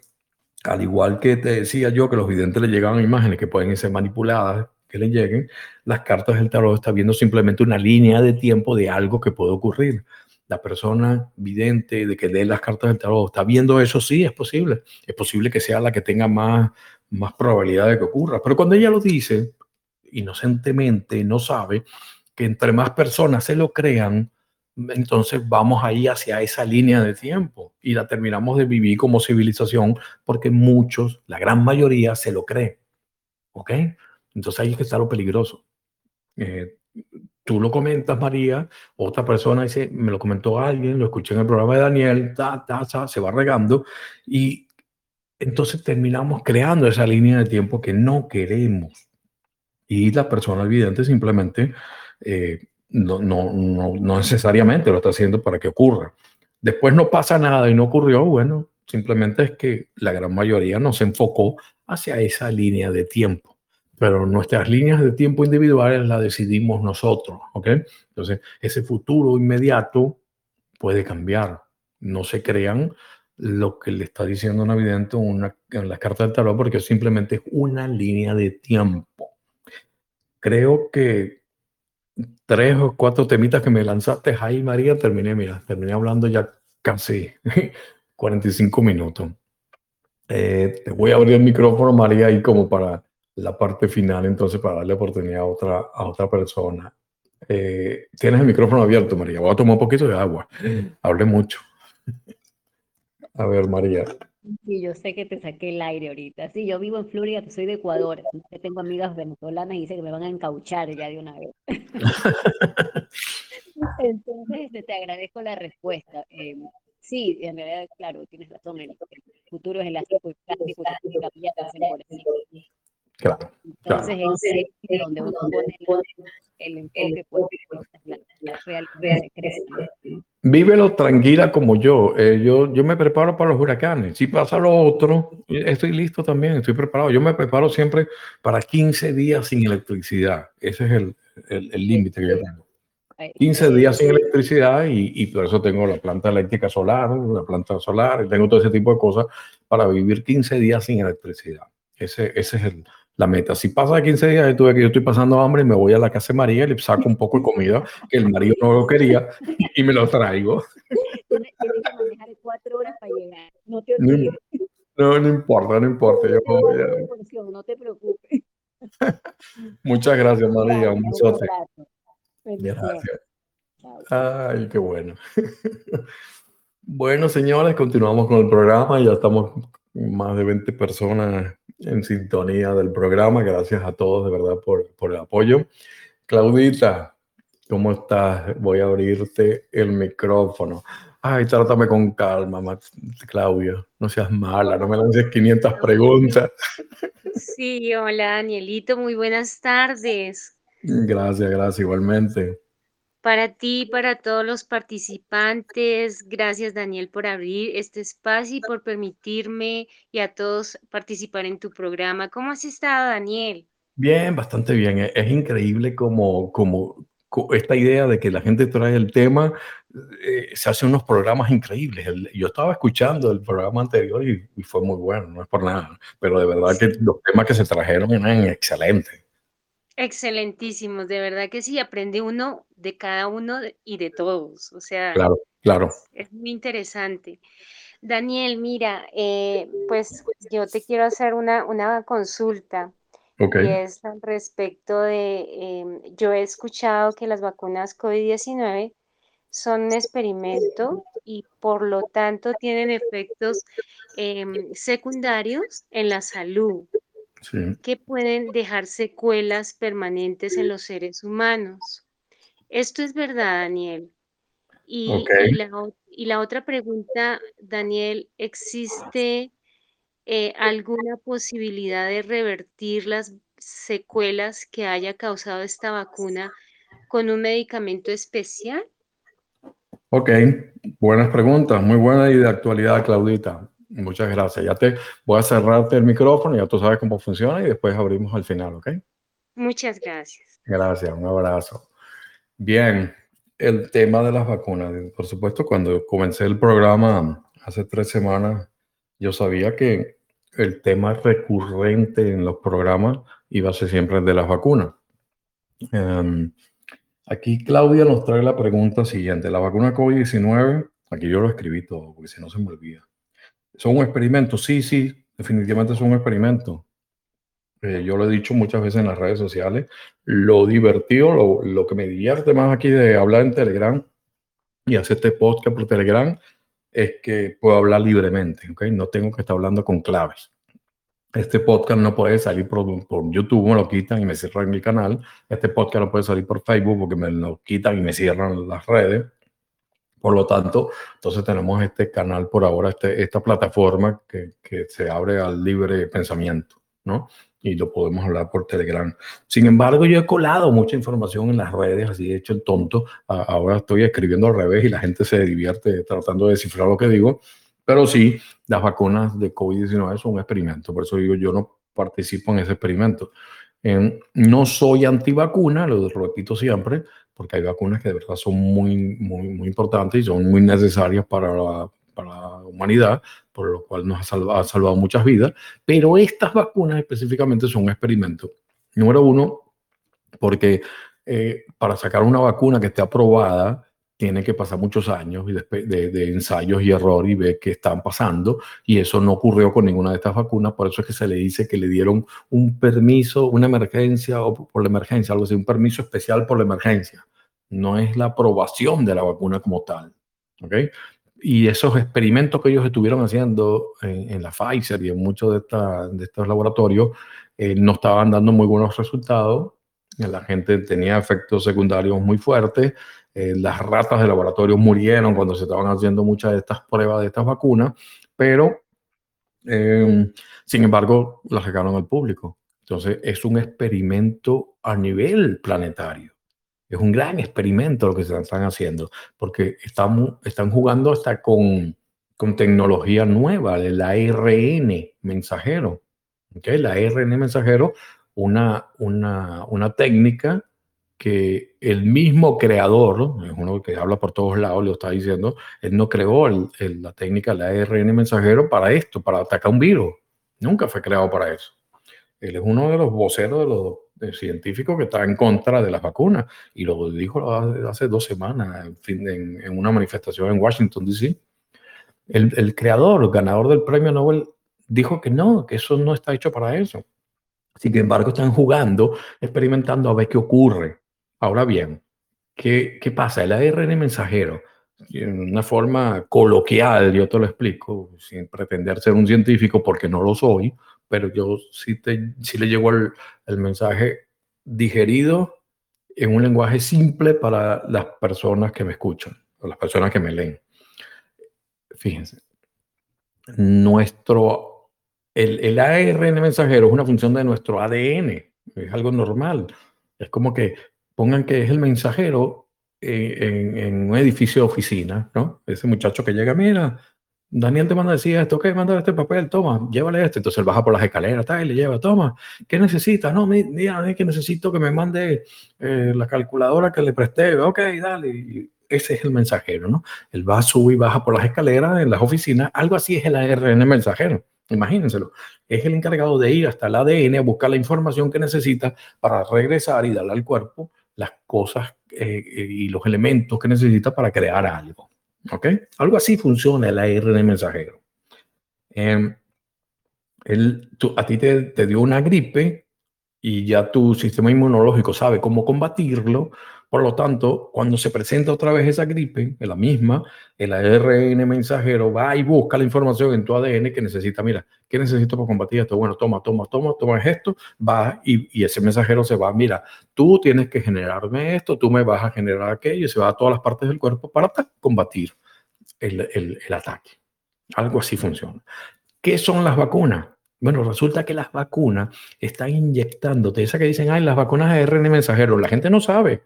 al igual que te decía yo que los videntes le llegaban imágenes que pueden ser manipuladas, que le lleguen, las cartas del tarot están viendo simplemente una línea de tiempo de algo que puede ocurrir. la persona vidente de que lee las cartas del tarot está viendo eso, sí, es posible. Es posible que sea la que tenga más, más probabilidad de que ocurra. Pero cuando ella lo dice, inocentemente, no sabe que entre más personas se lo crean, entonces vamos ahí hacia esa línea de tiempo y la terminamos de vivir como civilización porque muchos, la gran mayoría, se lo cree. ¿Ok? Entonces ahí es que está lo peligroso. Eh, tú lo comentas, María, otra persona dice, me lo comentó alguien, lo escuché en el programa de Daniel, ta, ta, se va regando y entonces terminamos creando esa línea de tiempo que no queremos. Y la persona evidente simplemente eh, no, no, no, no necesariamente lo está haciendo para que ocurra. Después no pasa nada y no ocurrió, bueno, simplemente es que la gran mayoría no se enfocó hacia esa línea de tiempo pero nuestras líneas de tiempo individuales las decidimos nosotros, ¿ok? Entonces, ese futuro inmediato puede cambiar. No se crean lo que le está diciendo un evidente una, en las cartas del tarot porque simplemente es una línea de tiempo. Creo que tres o cuatro temitas que me lanzaste ahí, María, terminé, mira, terminé hablando ya casi 45 minutos. Eh, te voy a abrir el micrófono, María, ahí como para la parte final, entonces, para darle oportunidad a otra, a otra persona. Eh, tienes el micrófono abierto, María. Voy a tomar un poquito de agua. Hable mucho. A ver, María. Sí, yo sé que te saqué el aire ahorita. Sí, yo vivo en Florida, soy de Ecuador. Tengo amigas venezolanas y dicen que me van a encauchar ya de una vez. Entonces, este, te agradezco la respuesta. Eh, sí, en realidad, claro, tienes razón. El, futuro es elástico y plástico y Claro. Entonces es donde uno pone el enfoque pues, la, la realidad Vívelo tranquila como yo. Eh, yo. Yo me preparo para los huracanes. Si pasa lo otro, estoy listo también, estoy preparado. Yo me preparo siempre para 15 días sin electricidad. Ese es el límite el, el que yo tengo. 15 días sin electricidad y, y, por eso tengo la planta eléctrica solar, la planta solar, y tengo todo ese tipo de cosas para vivir 15 días sin electricidad. Ese, ese es el, la meta. Si pasa 15 días y tuve que yo estoy pasando hambre y me voy a la casa de María y le saco un poco de comida que el marido no lo quería y me lo traigo. Tienes que manejar cuatro horas para llegar. No te olvides. No, no importa, no importa. Yo No te preocupes. Muchas gracias, María. Un besote. Gracias. Ay, qué bueno. Bueno, señores, continuamos con el programa. Ya estamos más de 20 personas en sintonía del programa. Gracias a todos de verdad por, por el apoyo. Claudita, ¿cómo estás? Voy a abrirte el micrófono. Ay, trátame con calma, Claudio. No seas mala, no me lances 500 preguntas. Sí, hola Danielito, muy buenas tardes. Gracias, gracias, igualmente. Para ti, para todos los participantes, gracias Daniel por abrir este espacio y por permitirme y a todos participar en tu programa. ¿Cómo has estado, Daniel? Bien, bastante bien. E-, es, increíble como, como, esta idea de que la gente trae el tema, eh, se hacen unos programas increíbles. yo estaba escuchando el programa anterior y, y, fue muy bueno, no es por nada, pero de verdad que los temas que se trajeron eran excelentes. Excelentísimos, de verdad que sí, aprende uno de cada uno y de todos, o sea, claro, claro. Es, muy interesante. Daniel, mira, eh, pues yo te quiero hacer una, una consulta. Okay. Y es al respecto de, em, yo he escuchado que las vacunas COVID-19 son un experimento y por lo tanto tienen efectos em, secundarios en la salud que pueden dejar secuelas permanentes en los seres humanos. Esto es verdad, Daniel. Y, la, otra pregunta, Daniel, ¿existe eh, alguna posibilidad de revertir las secuelas que haya causado esta vacuna con un medicamento especial? Ok, buenas preguntas, muy buena y de actualidad, Claudita. Muchas gracias. Ya te voy a cerrarte el micrófono, ya tú sabes cómo funciona y después abrimos al final, ¿ok? Muchas gracias. Gracias, un abrazo. Bien, el tema de las vacunas. Por supuesto, cuando comencé el programa hace tres semanas, yo sabía que el tema recurrente en los programas iba a ser siempre el de las vacunas. Em, Aquí Claudia nos trae la pregunta siguiente. La vacuna COVID-19, aquí yo lo escribí todo, porque si no se me olvida. ¿Son un experimento? Sí, sí, definitivamente son un experimento. Eh, yo lo he dicho muchas veces en las redes sociales. Lo divertido, lo, lo, que me divierte más aquí de hablar en Telegram y hacer este podcast por Telegram es que puedo hablar libremente, ¿ok? No tengo que estar hablando con claves. Este podcast no puede salir por, por, YouTube, me lo quitan y me cierran mi canal. Este podcast no puede salir por Facebook porque me lo quitan y me cierran las redes. Por lo tanto, entonces tenemos este canal por ahora, este, esta plataforma que, que se abre al libre pensamiento, ¿no? y lo podemos hablar por Telegram. Sin embargo, yo he colado mucha información en las redes, así he hecho el tonto. Ahora estoy escribiendo al revés y la gente se divierte tratando de descifrar lo que digo. Pero sí, las vacunas de COVID-19 son un experimento. Por eso digo, yo no participo en ese experimento. no soy antivacuna, lo repito siempre, porque hay vacunas que de verdad son muy, muy, muy importantes y son muy necesarias para la, para la humanidad, por lo cual nos ha salvado, ha salvado muchas vidas, pero estas vacunas específicamente son un experimento. Número uno, porque eh, para sacar una vacuna que esté aprobada, tiene que pasar muchos años de, de, ensayos y error y ver qué están pasando. Y eso no ocurrió con ninguna de estas vacunas. Por eso es que se le dice que le dieron un permiso, una emergencia o por la emergencia, algo así, un permiso especial por la emergencia. No es la aprobación de la vacuna como tal. ¿ok? y esos experimentos que ellos estuvieron haciendo en, la Pfizer y en muchos de, de estos laboratorios eh, no estaban dando muy buenos resultados. La gente tenía efectos secundarios muy fuertes. Eh, las ratas de laboratorio murieron cuando se estaban haciendo muchas de estas pruebas de estas vacunas, pero em, sin embargo las sacaron al público. Entonces es un experimento a nivel planetario. Es un gran experimento lo que se están haciendo, porque están, están jugando hasta con, con tecnología nueva, el ARN mensajero. ¿okay? El ARN mensajero, una, una, una técnica que el mismo creador, es uno que habla por todos lados, lo está diciendo, él no creó la técnica del ARN mensajero para esto, para atacar un virus. Nunca fue creado para eso. Él es uno de los voceros de los científico que está en contra de las vacunas y lo dijo hace dos semanas en, una manifestación en Washington, D.C. El, el, creador, ganador del premio Nobel, dijo que no, que eso no está hecho para eso. Sin embargo, están jugando, experimentando a ver qué ocurre. Ahora bien, ¿qué, qué pasa? El ARN mensajero, en una forma coloquial, yo te lo explico, sin pretender ser un científico porque no lo soy, pero yo sí, te, sí le llevo el, el mensaje digerido en un lenguaje simple para las personas que me escuchan, o las personas que me leen. Fíjense, nuestro, el, el ARN mensajero es una función de nuestro ADN, es algo normal. Es como que pongan que es el mensajero en, en, un edificio de oficina, ¿no? Ese muchacho que llega, mira, Daniel te manda a decir esto, ok, manda este papel, toma, llévale este. Entonces él baja por las escaleras, tal, y le lleva, toma, ¿qué necesitas? No, mira, es que necesito que me mande eh, la calculadora que le presté, ok, dale. Ese es el mensajero, ¿no? Él va, sube y baja por las escaleras en las oficinas, algo así es el ARN mensajero. Imagínenselo. Es el encargado de ir hasta el ADN a buscar la información que necesita para regresar y darle al cuerpo las cosas eh, y los elementos que necesita para crear algo. ¿Ok? Algo así funciona el ARN mensajero. Eh, a ti te, dio una gripe y ya tu sistema inmunológico sabe cómo combatirlo. Por lo tanto, cuando se presenta otra vez esa gripe, la misma, el ARN mensajero va y busca la información en tu ADN que necesita. Mira, ¿qué necesito para combatir esto? Bueno, toma, toma, toma, toma esto, va y, y ese mensajero se va. Mira, tú tienes que generarme esto, tú me vas a generar aquello y se va a todas las partes del cuerpo para combatir el, el, el ataque. Algo así funciona. ¿Qué son las vacunas? Bueno, resulta que las vacunas están inyectándote, esa que dicen, ay, las vacunas de ARN mensajero, la gente no sabe,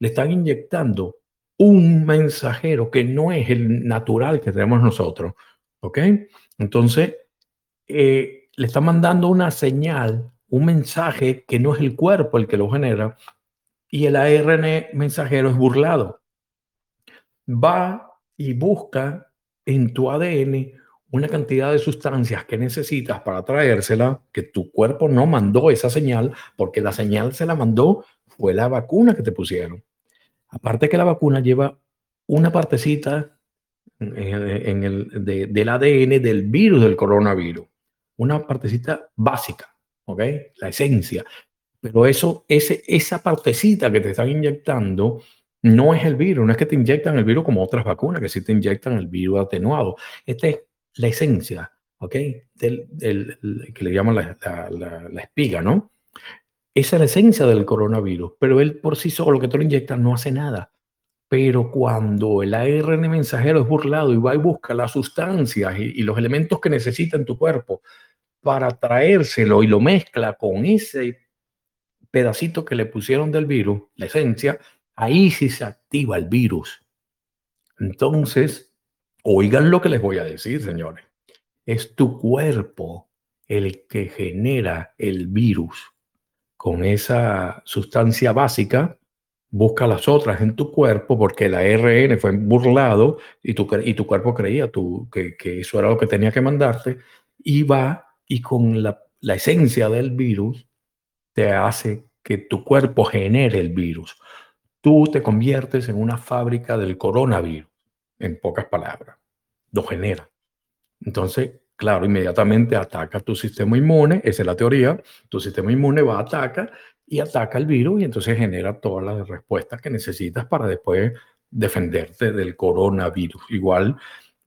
le están inyectando un mensajero que no es el natural que tenemos nosotros, ¿ok? Entonces, eh, le están mandando una señal, un mensaje que no es el cuerpo el que lo genera, y el ARN mensajero es burlado. Va y busca en tu ADN una cantidad de sustancias que necesitas para traérsela, que tu cuerpo no mandó esa señal, porque la señal se la mandó fue la vacuna que te pusieron. Aparte que la vacuna lleva una partecita en el, del ADN del virus del coronavirus, una partecita básica, ¿ok? La esencia. Pero eso, ese, esa partecita que te están inyectando no es el virus, no es que te inyectan el virus como otras vacunas, que sí te inyectan el virus atenuado. Esta es la esencia, ¿ok? Del, que le llaman la, la, espiga, ¿no? Esa es la esencia del coronavirus, pero él por sí solo, que te lo inyectan, no hace nada. Pero cuando el ARN mensajero es burlado y va y busca las sustancias y, y los elementos que necesita en tu cuerpo para traérselo y lo mezcla con ese pedacito que le pusieron del virus, la esencia, ahí sí se activa el virus. Entonces, oigan lo que les voy a decir, señores. Es tu cuerpo el que genera el virus. Con esa sustancia básica, busca las otras en tu cuerpo porque el ARN fue burlado y tu, y tu cuerpo creía que, que, eso era lo que tenía que mandarte y va y con la, la esencia del virus te hace que tu cuerpo genere el virus. Tú te conviertes en una fábrica del coronavirus, en pocas palabras. Lo genera. Entonces, claro, inmediatamente ataca tu sistema inmune, esa es la teoría, tu sistema inmune va, a atacar y ataca el virus y entonces genera todas las respuestas que necesitas para después defenderte del coronavirus. Igual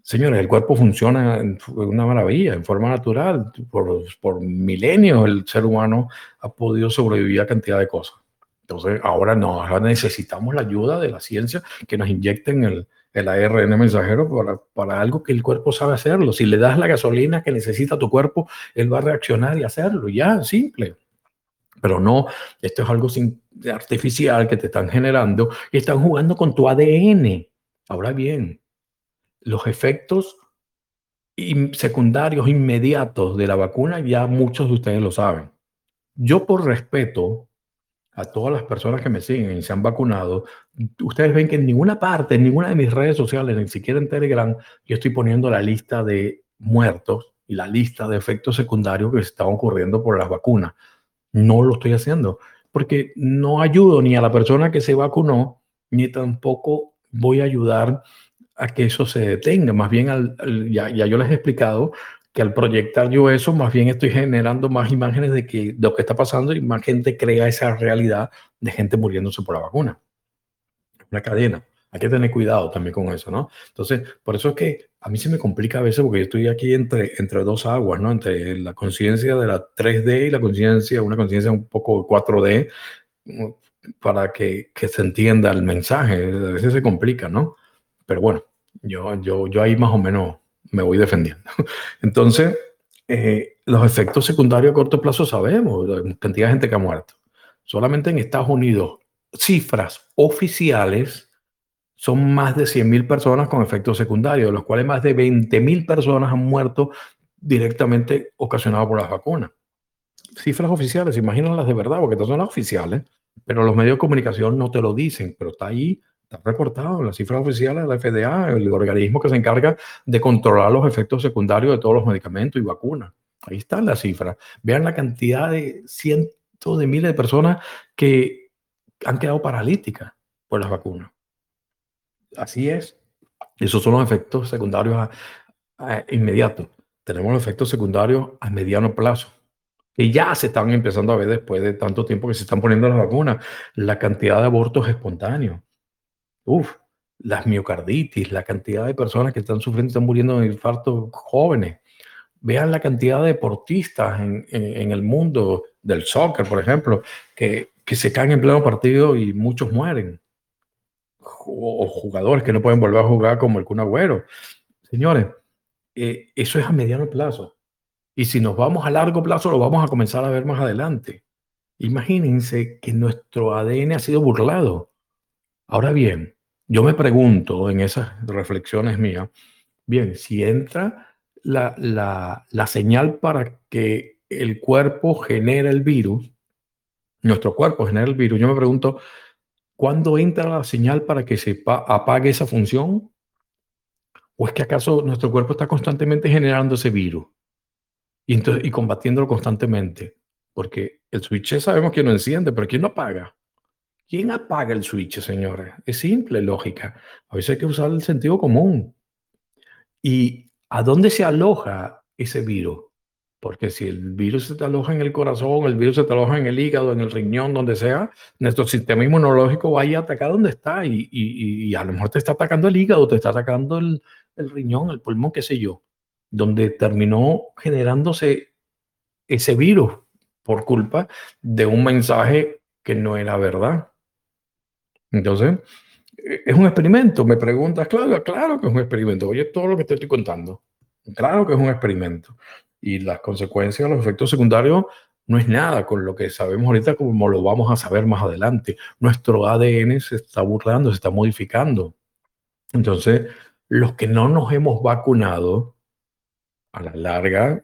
Señores, el cuerpo funciona en una maravilla, en forma natural. Por, por milenios el ser humano ha podido sobrevivir a cantidad de cosas. Entonces, ahora no, ahora necesitamos la ayuda de la ciencia que nos inyecten el, el ARN mensajero para, para, algo que el cuerpo sabe hacerlo. Si le das la gasolina que necesita tu cuerpo, él va a reaccionar y hacerlo. Ya, simple. Pero no, esto es algo artificial que te están generando y están jugando con tu ADN. Ahora bien, los efectos secundarios inmediatos de la vacuna ya muchos de ustedes lo saben. Yo por respeto a todas las personas que me siguen y se han vacunado, ustedes ven que en ninguna parte, en ninguna de mis redes sociales, ni siquiera en Telegram, yo estoy poniendo la lista de muertos y la lista de efectos secundarios que se están ocurriendo por las vacunas. No lo estoy haciendo porque no ayudo ni a la persona que se vacunó, ni tampoco voy a ayudar a que eso se detenga. Más bien, al, ya, yo les he explicado que al proyectar yo eso, más bien estoy generando más imágenes de, que, lo que está pasando y más gente crea esa realidad de gente muriéndose por la vacuna. Una cadena. Hay que tener cuidado también con eso, ¿no? Entonces, por eso es que a mí se me complica a veces porque yo estoy aquí entre, entre dos aguas, ¿no? Entre la conciencia de la 3D y la conciencia, una conciencia un poco 4D, para que, que se entienda el mensaje. A veces se complica, ¿no? Pero bueno, yo, yo, yo ahí más o menos me voy defendiendo. Entonces, eh, los efectos secundarios a corto plazo sabemos, cantidad de gente que ha muerto. Solamente en Estados Unidos, cifras oficiales son más de 100.000 personas con efectos secundarios, de los cuales más de 20.000 personas han muerto directamente ocasionados por las vacunas. Cifras oficiales, imagínenlas las de verdad, porque estas son las oficiales, pero los medios de comunicación no te lo dicen, pero está ahí Está reportado en las cifras oficiales de la FDA, el organismo que se encarga de controlar los efectos secundarios de todos los medicamentos y vacunas. Ahí está la cifra. Vean la cantidad de cientos de miles de personas que han quedado paralíticas por las vacunas. Así es. Esos son los efectos secundarios inmediatos. Tenemos los efectos secundarios a mediano plazo que ya se están empezando a ver después de tanto tiempo que se están poniendo las vacunas. La cantidad de abortos espontáneos Uf, las miocarditis, la cantidad de personas que están sufriendo, están muriendo de infarto jóvenes. Vean la cantidad de deportistas en, el mundo del soccer, por ejemplo, que, que, se caen en pleno partido y muchos mueren. O jugadores que no pueden volver a jugar como el Kun Agüero. Señores, eh, eso es a mediano plazo. Y si nos vamos a largo plazo, lo vamos a comenzar a ver más adelante. Imagínense que nuestro ADN ha sido burlado. Ahora bien, yo me pregunto en esas reflexiones mías, bien, si entra la, la, señal para que el cuerpo genere el virus, nuestro cuerpo genera el virus, yo me pregunto, ¿cuándo entra la señal para que se apague esa función? ¿O es que acaso nuestro cuerpo está constantemente generando ese virus y, entonces, y combatiéndolo constantemente? Porque el switch sabemos que no enciende, pero ¿quién lo apaga? ¿Quién apaga el switch, señores? Es simple, lógica. A veces hay que usar el sentido común. ¿Y a dónde se aloja ese virus? Porque si el virus se te aloja en el corazón, el virus se te aloja en el hígado, en el riñón, donde sea, nuestro sistema inmunológico va a atacar donde está y, y, a lo mejor te está atacando el hígado, te está atacando el, el riñón, el pulmón, qué sé yo, donde terminó generándose ese virus por culpa de un mensaje que no era verdad. Entonces, e, es un experimento. Me preguntas, claro, claro que es un experimento. Oye, todo lo que te estoy contando. Claro que es un experimento y las consecuencias, los efectos secundarios, no es nada con lo que sabemos ahorita como lo vamos a saber más adelante. Nuestro ADN se está burlando, se está modificando. Entonces, los que no nos hemos vacunado, a la larga,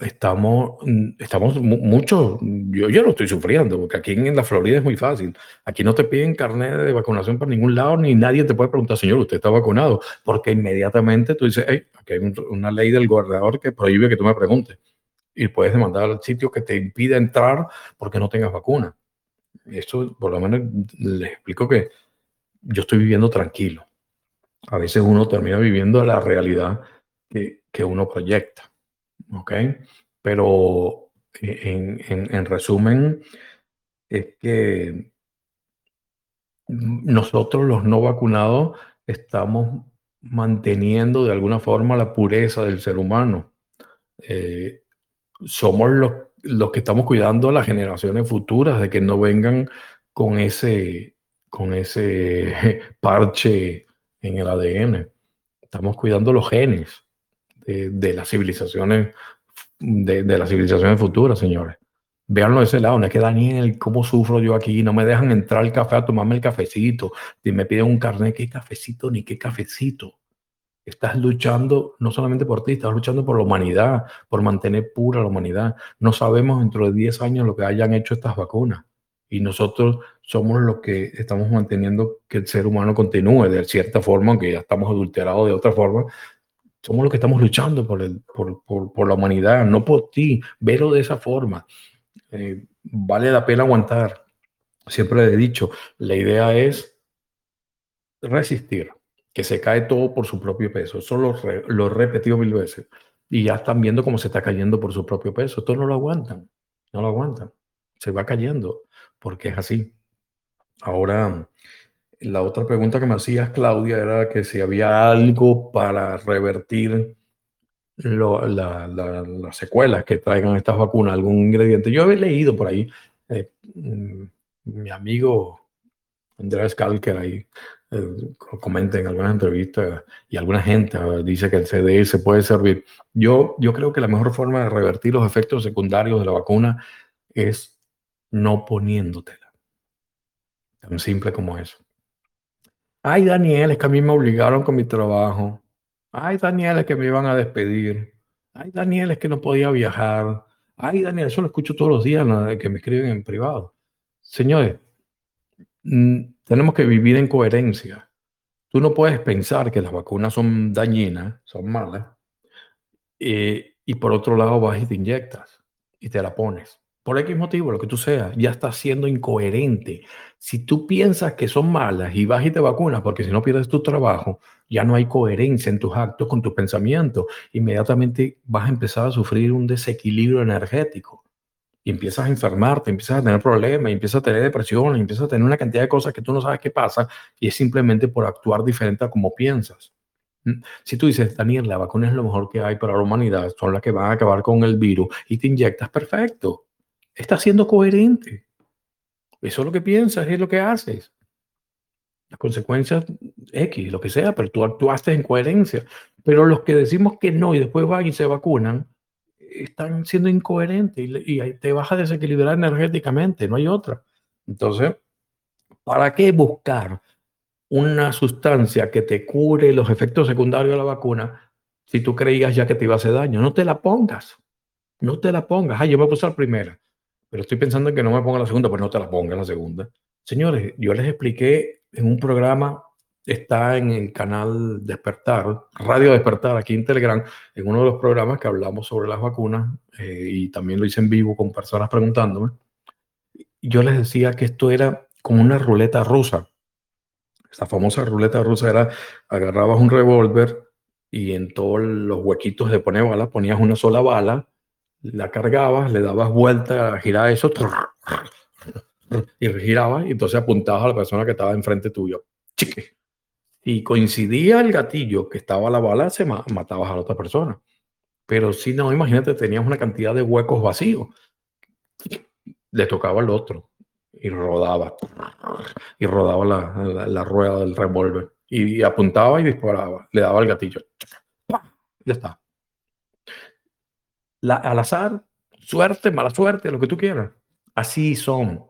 estamos, mm, estamos mucho, yo, yo lo estoy sufriendo, porque aquí en la Florida es muy fácil. Aquí no te piden carnet de vacunación por ningún lado, ni nadie te puede preguntar, señor, ¿usted está vacunado? Porque inmediatamente tú dices, hey, aquí hay una ley del gobernador que prohíbe que tú me preguntes. Y puedes demandar al sitio que te impida entrar porque no tengas vacuna. Esto, por lo menos, les explico que yo estoy viviendo tranquilo. A veces uno termina viviendo la realidad que, que uno proyecta. ¿Ok? Pero en, en, en resumen, es que nosotros los no vacunados estamos manteniendo de alguna forma la pureza del ser humano. Eh, somos los, los, que estamos cuidando a las generaciones futuras de que no vengan con ese, con ese parche en el ADN. Estamos cuidando los genes de, las civilizaciones de, de, las civilizaciones futuras, señores. Véanlo de ese lado, no es que Daniel, ¿cómo sufro yo aquí? No me dejan entrar al café a tomarme el cafecito. Y me piden un carnet, ¿qué cafecito ni qué cafecito? Estás luchando no solamente por ti, estás luchando por la humanidad, por mantener pura la humanidad. No sabemos dentro de 10 años lo que hayan hecho estas vacunas. Y nosotros somos los que estamos manteniendo que el ser humano continúe de cierta forma, aunque ya estamos adulterados de otra forma. Somos los que estamos luchando por, el, por, por, por la humanidad, no por ti. Velo de esa forma. Eh, vale la pena aguantar. Siempre he dicho, la idea es resistir, que se cae todo por su propio peso. Eso lo, lo he repetido mil veces. Y ya están viendo cómo se está cayendo por su propio peso. Esto no lo aguantan, no lo aguantan. Se va cayendo porque es así. Ahora, la otra pregunta que me hacías, Claudia, era que si había algo para revertir las secuelas que traigan estas vacunas, algún ingrediente. Yo he leído por ahí, eh, mm, mi amigo Andrés Calker ahí eh, comenta en algunas entrevistas y alguna gente ah, dice que el CDS puede servir. Yo, yo creo que la mejor forma de revertir los efectos secundarios de la vacuna es no poniéndotela. Tan simple como eso. Ay, Daniel, es que a mí me obligaron con mi trabajo. Ay, Daniel, es que me iban a despedir. Ay, Daniel, es que no podía viajar. Ay, Daniel, eso lo escucho todos los días que me escriben en privado. Señores, mm, tenemos que vivir en coherencia. Tú no puedes pensar que las vacunas son dañinas, son malas, eh, y por otro lado vas y te inyectas y te la pones por X motivo, lo que tú seas, ya estás siendo incoherente. Si tú piensas que son malas y vas y te vacunas, porque si no pierdes tu trabajo, ya no hay coherencia en tus actos con tus pensamientos. Inmediatamente vas a empezar a sufrir un desequilibrio energético. Y empiezas a enfermarte, empiezas a tener problemas, empiezas a tener depresión, empiezas a tener una cantidad de cosas que tú no sabes qué pasa y es simplemente por actuar diferente a como piensas. ¿Mm? Si tú dices, Daniel, la vacuna es lo mejor que hay para la humanidad, son las que van a acabar con el virus y te inyectas, perfecto estás siendo coherente. Eso es lo que piensas, es lo que haces. Las consecuencias X, lo que sea, pero tú actuaste en coherencia. Pero los que decimos que no y después van y se vacunan, están siendo incoherentes y, te vas a desequilibrar energéticamente, no hay otra. Entonces, ¿para qué buscar una sustancia que te cure los efectos secundarios de la vacuna si tú creías ya que te iba a hacer daño? No te la pongas. No te la pongas. Ah, yo me puse la primera pero estoy pensando en que no me ponga la segunda, pues no te la ponga la segunda. Señores, yo les expliqué en un programa, está en el canal Despertar, Radio Despertar, aquí en Telegram, en uno de los programas que hablamos sobre las vacunas, eh, y también lo hice en vivo con personas preguntándome. Yo les decía que esto era como una ruleta rusa. Esa famosa ruleta rusa era, agarrabas un revólver y en todos los huequitos de poner bala ponías una sola bala, la cargabas, le dabas vuelta, giraba eso, y giraba, y entonces apuntabas a la persona que estaba enfrente tuyo. Y coincidía el gatillo que estaba la bala, se matabas a la otra persona. Pero si no, imagínate, tenías una cantidad de huecos vacíos. Le tocaba al otro y rodaba. Y rodaba la, la, rueda del revólver. Y apuntaba y disparaba. Le daba el gatillo. Ya está. La, al azar, suerte, mala suerte, lo que tú quieras. Así son.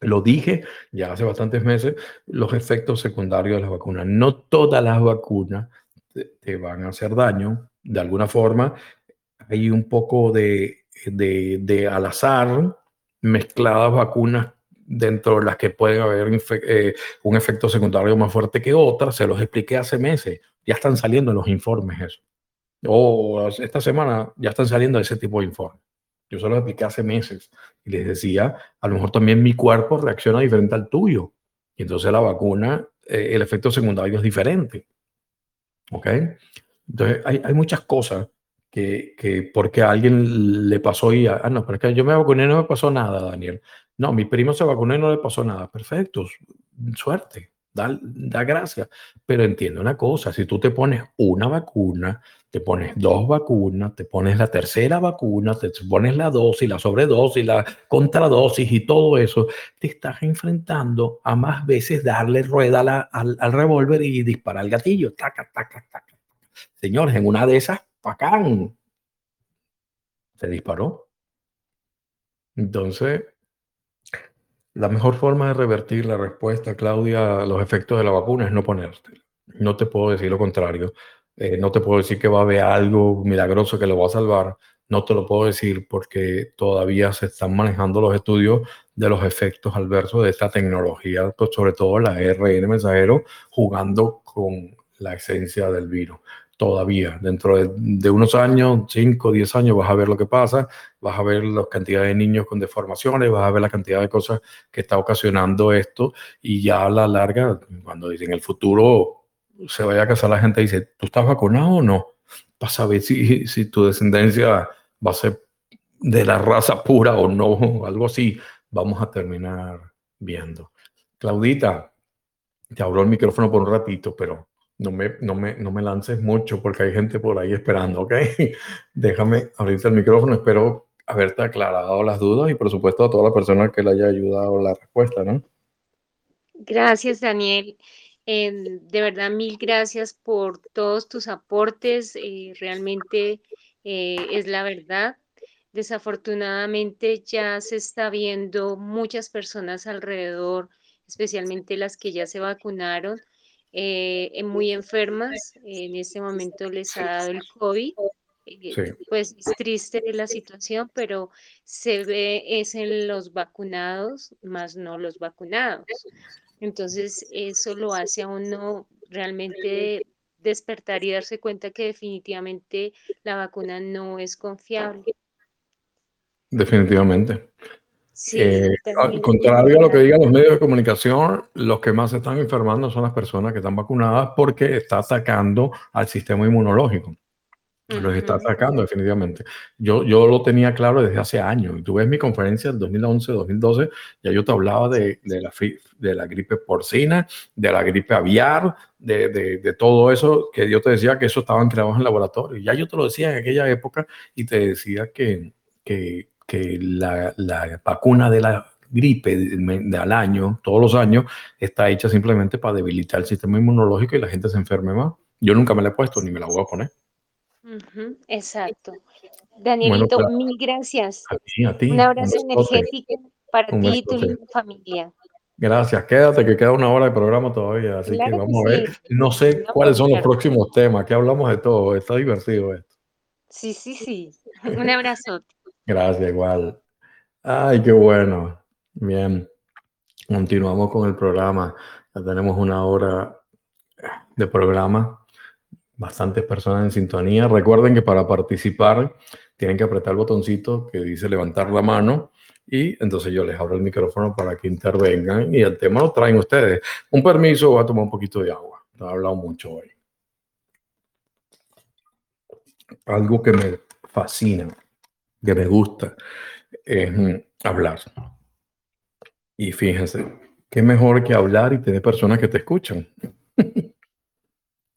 Lo dije ya hace bastantes meses, los efectos secundarios de las vacunas. No todas las vacunas te, van a hacer daño. De alguna forma, hay un poco de, de, de al azar mezcladas vacunas dentro de las que pueden haber eh, un efecto secundario más fuerte que otras. Se los expliqué hace meses. Ya están saliendo en los informes eso. O esta semana ya están saliendo ese tipo de informes. Yo se los expliqué hace meses y les decía, a lo mejor también mi cuerpo reacciona diferente al tuyo. Y entonces la vacuna, eh, el efecto secundario es diferente. ¿Ok? Entonces hay, hay muchas cosas que, que, porque a alguien le pasó y, ah, no, pero es que yo me vacuné y no me pasó nada, Daniel. No, mi primo se vacunó y no le pasó nada. Perfecto, suerte, da, da gracias. Pero entiende una cosa, si tú te pones una vacuna, te pones dos vacunas, te pones la tercera vacuna, te pones la dosis, la sobredosis, la contradosis y todo eso, te estás enfrentando a más veces darle rueda al, al revólver y disparar el gatillo. Taca, taca, taca. Señores, en una de esas, ¡pacán! Se disparó. Entonces, la mejor forma de revertir la respuesta, Claudia, a los efectos de la vacuna es no ponerte. No te puedo decir lo contrario. Eh, no te puedo decir que va a haber algo milagroso que lo va a salvar. No te lo puedo decir porque todavía se están manejando los estudios de los efectos adversos de esta tecnología, pues sobre todo la RN mensajero, jugando con la esencia del virus. Todavía, dentro de, unos años, 5, 10 años, vas a ver lo que pasa, vas a ver la cantidad de niños con deformaciones, vas a ver la cantidad de cosas que está ocasionando esto y ya a la larga, cuando dicen el futuro se vaya a casar la gente dice, ¿tú estás vacunado o no? Para saber si, si tu descendencia va a ser de la raza pura o no, algo así, vamos a terminar viendo. Claudita, te abro el micrófono por un ratito, pero no me, no me, no me lances mucho porque hay gente por ahí esperando, ¿ok? Déjame abrirte el micrófono, espero haberte aclarado las dudas y por supuesto a toda la persona que le haya ayudado la respuesta, ¿no? Gracias, Daniel. Eh, de verdad, mil gracias por todos tus aportes. Eh, realmente eh, es la verdad. Desafortunadamente ya se está viendo muchas personas alrededor, especialmente las que ya se vacunaron, muy enfermas. En este momento les ha dado el COVID. Pues es triste la situación, pero se ve es en los vacunados, más no los vacunados. Entonces, eso lo hace a uno realmente despertar y darse cuenta que definitivamente la vacuna no es confiable. Definitivamente. Sí, eh, contrario a lo que digan los medios de comunicación, los que más se están enfermando son las personas que están vacunadas porque está atacando al sistema inmunológico. Los está atacando definitivamente. Yo, yo lo tenía claro desde hace años. Tú ves mi conferencia del 2011, 2012, ya yo te hablaba de, de, la, de la gripe porcina, de la gripe aviar, de, de, de, todo eso, que yo te decía que eso estaban creados en laboratorio. Ya yo te lo decía en aquella época y te decía que, que, que la, la, vacuna de la gripe de, al año, todos los años, está hecha simplemente para debilitar el sistema inmunológico y la gente se enferme más. Yo nunca me la he puesto ni me la voy a poner exacto. Danielito, mil gracias. A ti, a ti. Un abrazo energético para ti y tu familia. Gracias, quédate que queda una hora de programa todavía, así que vamos a ver. No sé cuáles son los próximos temas, que hablamos de todo, está divertido esto. Sí, sí, sí. Un abrazo. Gracias, igual. Ay, qué bueno. Bien, continuamos con el programa. Ya tenemos una hora de programa bastantes personas en sintonía. Recuerden que para participar tienen que apretar el botoncito que dice levantar la mano y entonces yo les abro el micrófono para que intervengan y el tema lo traen ustedes. Un permiso, voy a tomar un poquito de agua. He hablado mucho hoy. Algo que me fascina, que me gusta, mm, hablar. Y fíjense, qué mejor que hablar y tener personas que te escuchan.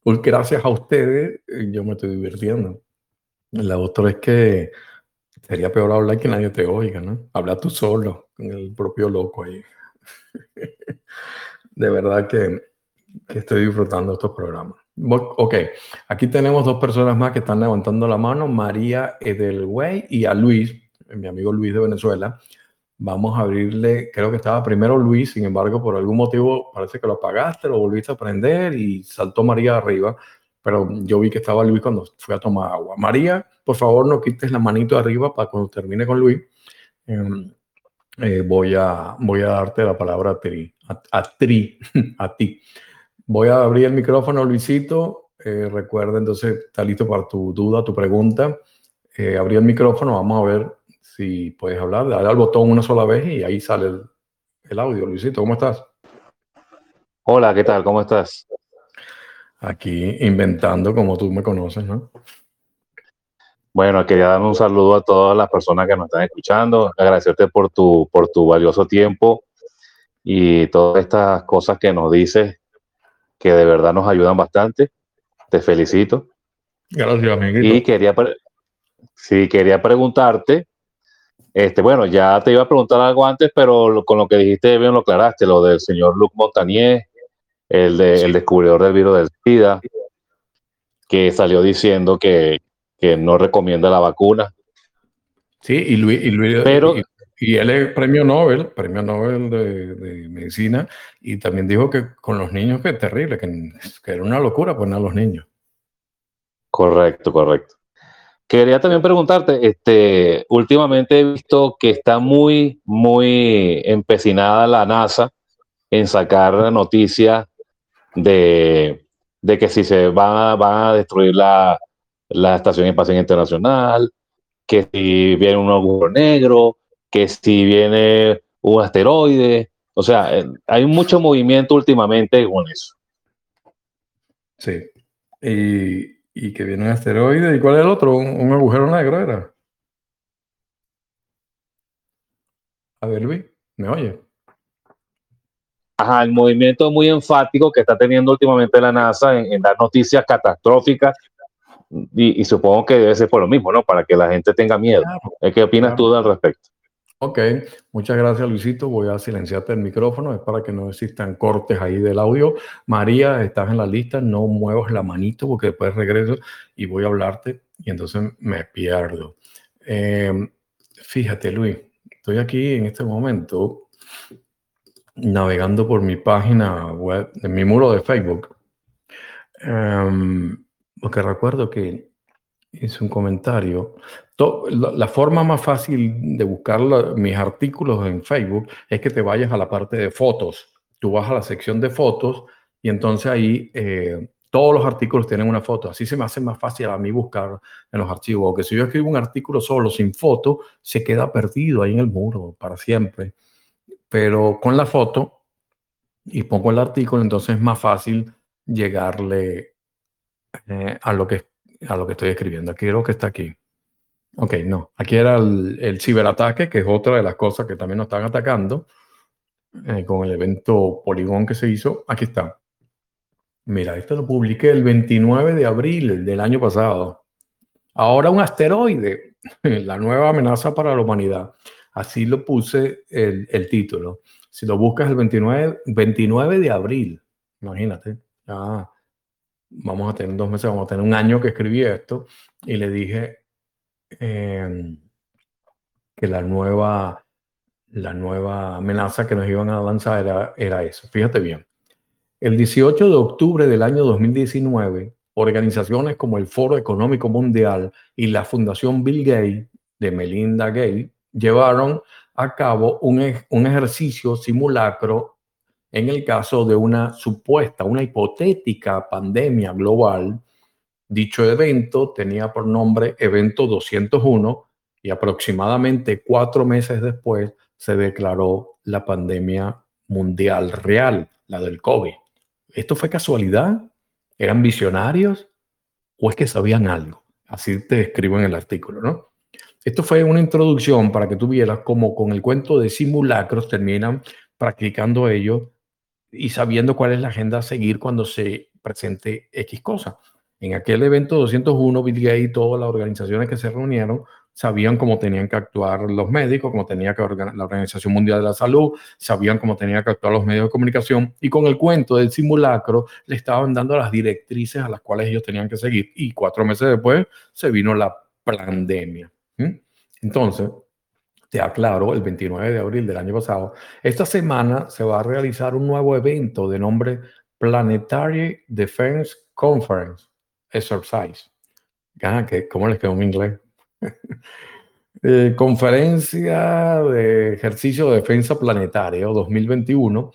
Pues gracias a ustedes, eh, yo me estoy divirtiendo. La otra es que sería peor hablar que nadie te oiga, ¿no? Habla tú solo, con el propio loco ahí. De verdad que, que estoy disfrutando estos programas. Ok, aquí tenemos dos personas más que están levantando la mano, María Edelwey y a Luis, mi amigo Luis de Venezuela. Vamos a abrirle, creo que estaba primero Luis, sin embargo, por algún motivo parece que lo apagaste, lo volviste a prender y saltó María arriba, pero yo vi que estaba Luis cuando fui a tomar agua. María, por favor, no quites la manito arriba para cuando termine con Luis. Em, eh, voy, a, voy a darte la palabra a ti, a, tri, a ti. Voy a abrir el micrófono, Luisito. Eh, recuerda, entonces, está listo para tu duda, tu pregunta. Eh, abrí el micrófono, vamos a ver si puedes hablar, dale al botón una sola vez y ahí sale el, audio. Luisito, ¿cómo estás? Hola, ¿qué tal? ¿Cómo estás? Aquí inventando como tú me conoces, ¿no? Bueno, quería dar un saludo a todas las personas que nos están escuchando, agradecerte por tu, por tu valioso tiempo y todas estas cosas que nos dices que de verdad nos ayudan bastante. Te felicito. Gracias, amiguito. Y quería, sí, quería preguntarte este, bueno, ya te iba a preguntar algo antes, pero con lo que dijiste bien lo aclaraste, lo del señor Luc Montagnier, el, de, el descubridor del virus del SIDA, que salió diciendo que, que no recomienda la vacuna. Sí, y Luis, y, Luis, pero, y, él es premio Nobel, premio Nobel de, medicina, y también dijo que con los niños que es terrible, que, era una locura poner a los niños. Correcto, correcto. Quería también preguntarte, este, últimamente he visto que está muy, muy empecinada la NASA en sacar noticias de, de que si se van a, a destruir la, la Estación Espacial Internacional, que si viene un agujero negro, que si viene un asteroide. O sea, eh, hay mucho movimiento últimamente con eso. Sí. Y y que viene un asteroide. ¿Y cuál es el otro? Un, agujero negro era. A ver, Luis, ¿me oye? Ajá, el movimiento muy enfático que está teniendo últimamente la NASA en, dar noticias catastróficas y, supongo que debe ser por lo mismo, ¿no? Para que la gente tenga miedo. ¿Qué opinas tú al respecto? Ok, muchas gracias Luisito. Voy a silenciarte el micrófono, es para que no existan cortes ahí del audio. María, estás en la lista, no muevas la manito porque después regreso y voy a hablarte y entonces me pierdo. Em, fíjate Luis, estoy aquí en este momento navegando por mi página web, en mi muro de Facebook, em, porque recuerdo que hice un comentario la forma más fácil de buscar mis artículos en Facebook es que te vayas a la parte de fotos. Tú vas a la sección de fotos y entonces ahí eh, todos los artículos tienen una foto. Así se me hace más fácil a mí buscar en los archivos. Porque si yo escribo un artículo solo sin foto, se queda perdido ahí en el muro para siempre. Pero con la foto y pongo el artículo, entonces es más fácil llegarle eh, a, lo que, a lo que estoy escribiendo. Aquí creo que está aquí. Ok, no. Aquí era el, ciberataque, que es otra de las cosas que también nos están atacando eh, con el evento Poligón que se hizo. Aquí está. Mira, esto lo publiqué el 29 de abril del año pasado. Ahora un asteroide, la nueva amenaza para la humanidad. Así lo puse el, el título. Si lo buscas el 29, 29 de abril, imagínate, ya vamos a tener dos meses, vamos a tener un año que escribí esto y le dije Em, que la nueva, la nueva amenaza que nos iban a lanzar era, era eso. Fíjate bien. El 18 de octubre del año 2019, organizaciones como el Foro Económico Mundial y la Fundación Bill Gates de Melinda Gates llevaron a cabo un, un ejercicio simulacro en el caso de una supuesta, una hipotética pandemia global Dicho evento tenía por nombre Evento 201 y aproximadamente cuatro meses después se declaró la pandemia mundial real, la del COVID. ¿Esto fue casualidad? ¿Eran visionarios? ¿O es que sabían algo? Así te escribo en el artículo, ¿no? Esto fue una introducción para que tú vieras cómo con el cuento de simulacros terminan practicando ello y sabiendo cuál es la agenda a seguir cuando se presente X cosa. En aquel evento 201, Bill Gates y todas las organizaciones que se reunieron sabían cómo tenían que actuar los médicos, cómo tenía que la Organización Mundial de la Salud, sabían cómo tenían que actuar los medios de comunicación y con el cuento del simulacro le estaban dando las directrices a las cuales ellos tenían que seguir. Y cuatro meses después se vino la pandemia. Entonces, te aclaro, el 29 de abril del año pasado, esta semana se va a realizar un nuevo evento de nombre Planetary Defense Conference Exercise. ¿Cómo les quedó en inglés? Eh, conferencia de ejercicio de defensa planetaria 2021.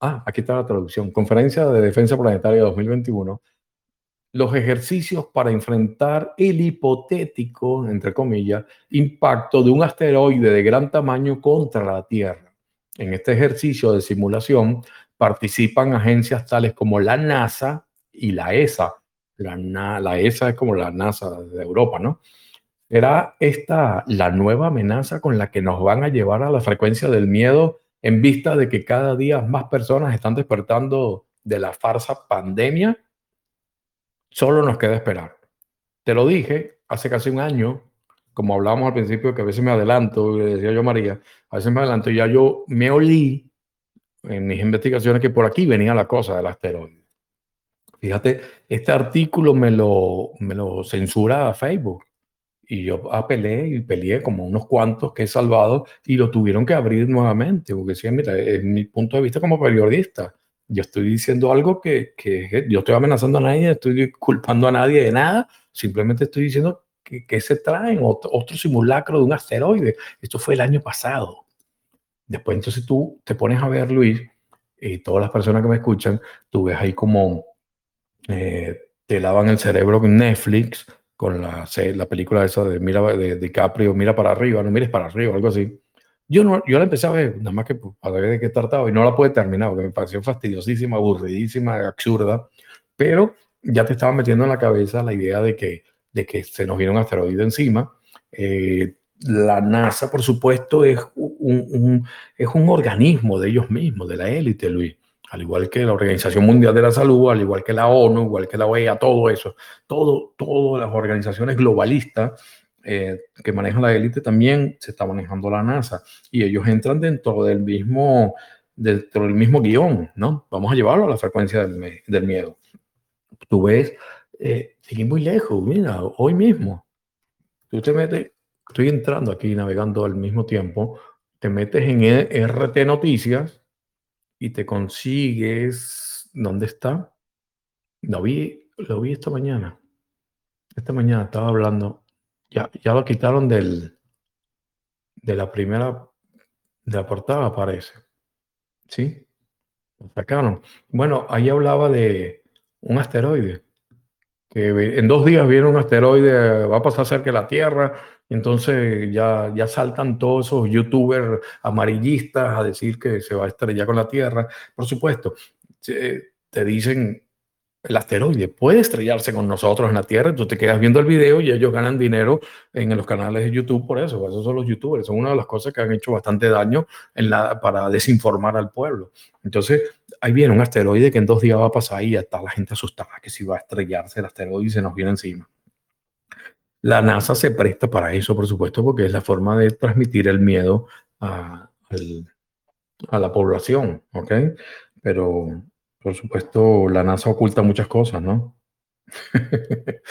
Ah, aquí está la traducción. Conferencia de defensa planetaria 2021. Los ejercicios para enfrentar el hipotético, entre comillas, impacto de un asteroide de gran tamaño contra la Tierra. En este ejercicio de simulación participan agencias tales como la NASA y la ESA. La, ESA es como la NASA de Europa, ¿no? ¿Será esta la nueva amenaza con la que nos van a llevar a la frecuencia del miedo en vista de que cada día más personas están despertando de la farsa pandemia? Solo nos queda esperar. Te lo dije hace casi un año, como hablábamos al principio, que a veces me adelanto, le decía yo María, a veces me adelanto y ya yo me olí en mis investigaciones que por aquí venía la cosa del asteroide. Fíjate, este artículo me lo, me lo censura Facebook y yo apelé y peleé como unos cuantos que he salvado y lo tuvieron que abrir nuevamente, porque decían, mira, es mi punto de vista como periodista, yo estoy diciendo algo que, que yo estoy amenazando a nadie, estoy culpando a nadie de nada, simplemente estoy diciendo que, que se traen otro, otro, simulacro de un asteroide. Esto fue el año pasado. Después entonces tú te pones a ver, Luis, y todas las personas que me escuchan, tú ves ahí como eh, te lavan el cerebro con Netflix, con la, la película esa de, mira, de DiCaprio, mira para arriba, no mires para arriba, algo así. Yo, no, yo la empecé a ver, nada más que pues, a ver de qué trataba, y no la pude terminar, porque me pareció fastidiosísima, aburridísima, absurda, pero ya te estaba metiendo en la cabeza la idea de que, de que se nos viene un asteroide encima. Eh, la NASA, por supuesto, es un, un, es un organismo de ellos mismos, de la élite, Luis al igual que la Organización Mundial de la Salud, al igual que la ONU, igual que la OEA, todo eso, todo, todas las organizaciones globalistas eh, que manejan la élite también se está manejando la NASA y ellos entran dentro del mismo, dentro del mismo guion, ¿no? Vamos a llevarlo a la frecuencia del, miedo. Tú ves, eh, muy lejos, mira, hoy mismo, tú te metes, estoy entrando aquí navegando al mismo tiempo, te metes en e RT Noticias, y te consigues, ¿dónde está? Lo vi, lo vi esta mañana. Esta mañana estaba hablando, ya, ya lo quitaron del, de la primera, de la portada, parece. ¿Sí? Lo sacaron. Bueno, ahí hablaba de un asteroide. Que en dos días viene un asteroide, va a pasar cerca de la Tierra, entonces ya, ya saltan todos esos youtubers amarillistas a decir que se va a estrellar con la Tierra. Por supuesto, te dicen, el asteroide puede estrellarse con nosotros en la Tierra, tú te quedas viendo el video y ellos ganan dinero en los canales de YouTube por eso. Esos son los youtubers, son una de las cosas que han hecho bastante daño para desinformar al pueblo. Entonces, ahí viene un asteroide que en dos días va a pasar y ya está la gente asustada que si va a estrellarse el asteroide y se nos viene encima. La NASA se presta para eso, por supuesto, porque es la forma de transmitir el miedo a, la población, ¿ok? Pero, por supuesto, la NASA oculta muchas cosas, ¿no?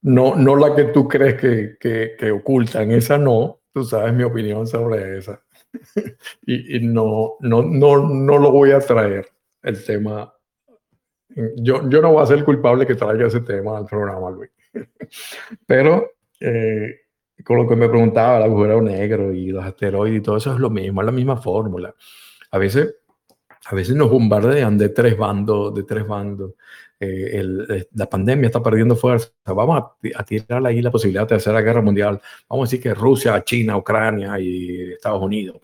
no, no la que tú crees que, que, ocultan, esa no, tú sabes mi opinión sobre esa. y, no, no, no, no lo voy a traer, el tema. Yo, yo no voy a ser el culpable que traiga ese tema al programa, Luis. Pero eh, con lo que me preguntaba, el agujero negro y los asteroides y todo eso es lo mismo, es la misma fórmula. A veces, a veces nos bombardean de tres bandos, de tres bandos. eh, el, la pandemia está perdiendo fuerza, vamos a, tirar ahí la posibilidad de la guerra mundial, vamos a decir que Rusia, China, Ucrania y Estados Unidos,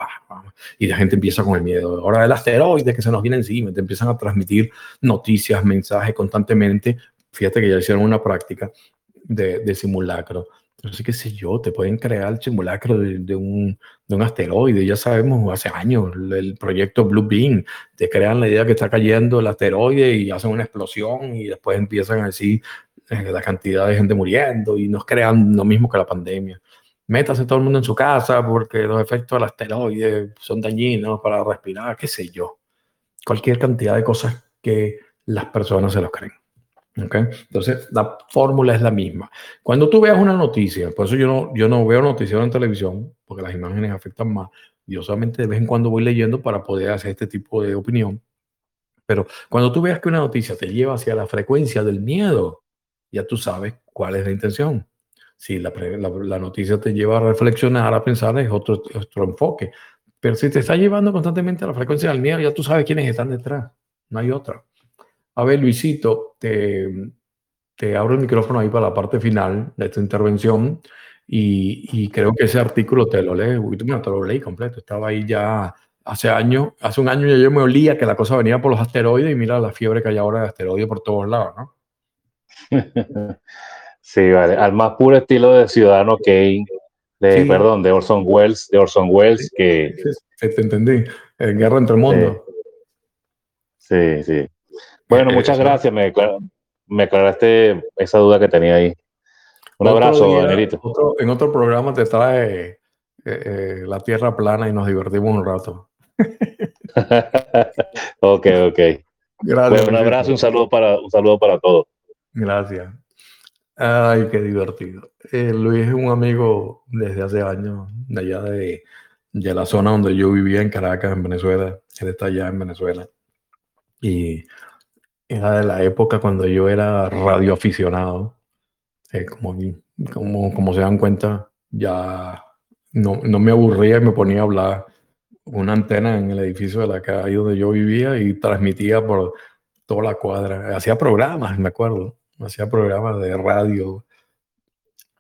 y la gente empieza con el miedo. Ahora el asteroide que se nos viene encima, te empiezan a transmitir noticias, mensajes constantemente. Fíjate que ya hicieron una práctica de simulacro entonces, qué sé yo, te pueden crear el simulacro de, un, de, un, asteroide. Ya sabemos hace años el, proyecto Blue Beam. Te crean la idea que está cayendo el asteroide y hacen una explosión y después empiezan a decir eh, la cantidad de gente muriendo y nos crean lo mismo que la pandemia. Métase todo el mundo en su casa porque los efectos del asteroide son dañinos para respirar, qué sé yo. Cualquier cantidad de cosas que las personas se los creen. Okay. Entonces, la fórmula es la misma. Cuando tú veas una noticia, por eso yo no, yo no veo noticias en televisión, porque las imágenes afectan más. Yo solamente de vez en cuando voy leyendo para poder hacer este tipo de opinión. Pero cuando tú veas que una noticia te lleva hacia la frecuencia del miedo, ya tú sabes cuál es la intención. Si la, la, noticia te lleva a reflexionar, a pensar, es otro, otro enfoque. Pero si te está llevando constantemente a la frecuencia del miedo, ya tú sabes quiénes están detrás. No hay otra. A ver, Luisito, te, te abro el micrófono ahí para la parte final de esta intervención y, creo que ese artículo te lo lees, te lo leí completo, estaba ahí ya hace años, hace un año ya yo me olía que la cosa venía por los asteroides y mira la fiebre que hay ahora de asteroides por todos lados, ¿no? Sí, vale, al más puro estilo de Ciudadano Kane, de, perdón, de Orson Welles, de Orson Welles, que... Sí, te entendí, en Guerra entre el Mundo. Sí, sí. Bueno, muchas gracias. Me, me aclaraste esa duda que tenía ahí. Un abrazo, Danielito. en otro programa te trae eh, eh, la tierra plana y nos divertimos un rato. ok, ok. Gracias. un abrazo, un saludo para, un saludo para todos. Gracias. Ay, qué divertido. Eh, Luis es un amigo desde hace años, de allá de, de la zona donde yo vivía en Caracas, en Venezuela. Él está allá en Venezuela. Y era de la época cuando yo era radioaficionado. Eh, como, como, se dan cuenta, ya no, no, me aburría y me ponía a hablar una antena en el edificio de la calle donde yo vivía y transmitía por toda la cuadra. Hacía programas, me acuerdo. Hacía programas de radio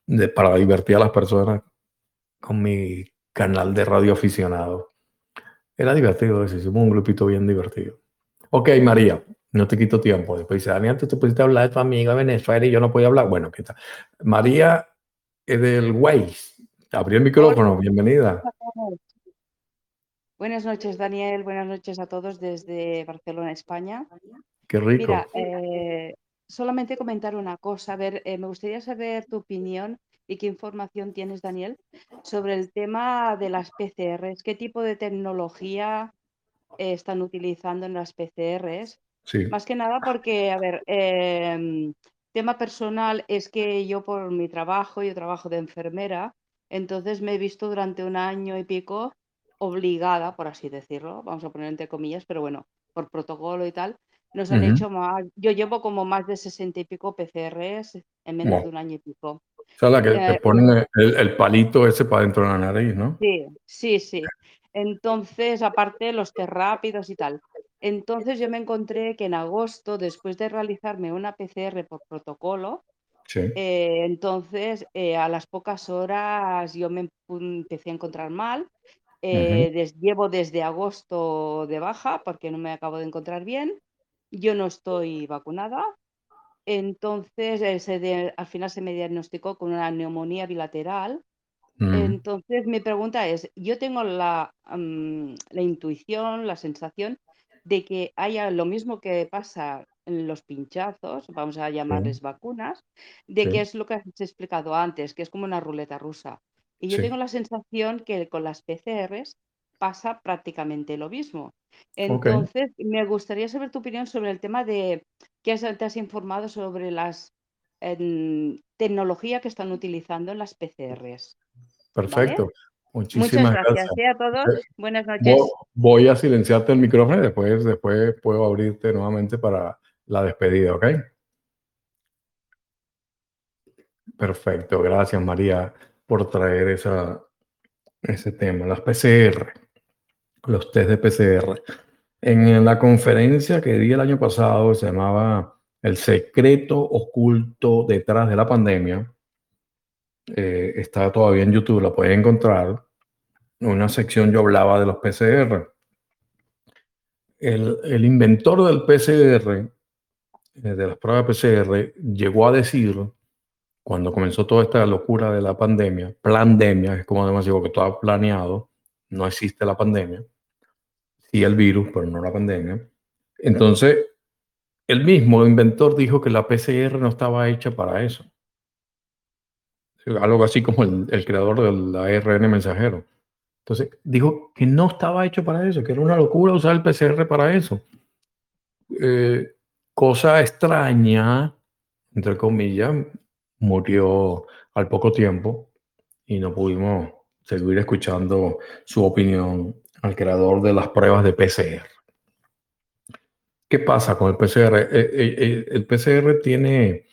de, para divertir a las personas con mi canal de radio aficionado. Era divertido, hicimos un grupito bien divertido. Ok, María, no te quito tiempo. Después dice, Daniel, tú te pusiste a hablar de tu amiga Venezuela y yo no podía hablar. Bueno, ¿qué tal? María es del Waze. Abrió el micrófono, bienvenida. Buenas noches, Daniel. Buenas noches a todos desde Barcelona, España. Qué rico. Mira, eh, solamente comentar una cosa. A ver, eh, me gustaría saber tu opinión y qué información tienes, Daniel, sobre el tema de las PCRs. ¿Qué tipo de tecnología están utilizando en las PCRs? Más que nada porque, a ver, em, tema personal es que yo por mi trabajo, yo trabajo de enfermera, entonces me he visto durante un año y pico obligada, por así decirlo, vamos a poner entre comillas, pero bueno, por protocolo y tal, nos han hecho más, yo llevo como más de 60 y pico PCRs en menos de un año y pico. O sea, la que te eh, ponen el, el, palito ese para dentro de la nariz, ¿no? Sí, sí, sí. Entonces, aparte los test rápidos y tal. Entonces yo me encontré que en agosto, después de realizarme una PCR por protocolo, eh, entonces eh, a las pocas horas yo me empecé a encontrar mal. Eh, llevo desde agosto de baja porque no me acabo de encontrar bien. Yo no estoy vacunada. Entonces al final se me diagnosticó con una neumonía bilateral. Mm. Entonces mi pregunta es, yo tengo la, mm, la intuición, la sensación de que haya lo mismo que pasa en los pinchazos, vamos a llamarles vacunas, de que es lo que has explicado antes, que es como una ruleta rusa. Y yo tengo la sensación que con las PCRs pasa prácticamente lo mismo. Entonces, me gustaría saber tu opinión sobre el tema de que te has informado sobre las tecnología que están utilizando en las PCRs. Perfecto. Muchísimas Muchas gracias, ¿eh? a todos. Buenas noches. Voy a silenciarte el micrófono y después, después puedo abrirte nuevamente para la despedida, ¿ok? Perfecto, gracias María por traer esa, ese tema, las PCR, los test de PCR. En la conferencia que di el año pasado, se llamaba el secreto oculto detrás de la pandemia. Eh, está todavía en YouTube, la pueden encontrar. Una sección yo hablaba de los PCR. El, el inventor del PCR, eh, de las pruebas PCR, llegó a decir, cuando comenzó toda esta locura de la pandemia, pandemia, es como además digo que todo planeado, no existe la pandemia, sí el virus, pero no la pandemia. Entonces, el mismo inventor dijo que la PCR no estaba hecha para eso. Algo así como el, creador del ARN mensajero. Entonces, dijo que no estaba hecho para eso, que era una locura usar el PCR para eso. Eh, cosa extraña, entre comillas, murió al poco tiempo y no pudimos seguir escuchando su opinión al creador de las pruebas de PCR. ¿Qué pasa con el PCR? Eh, eh, el PCR tiene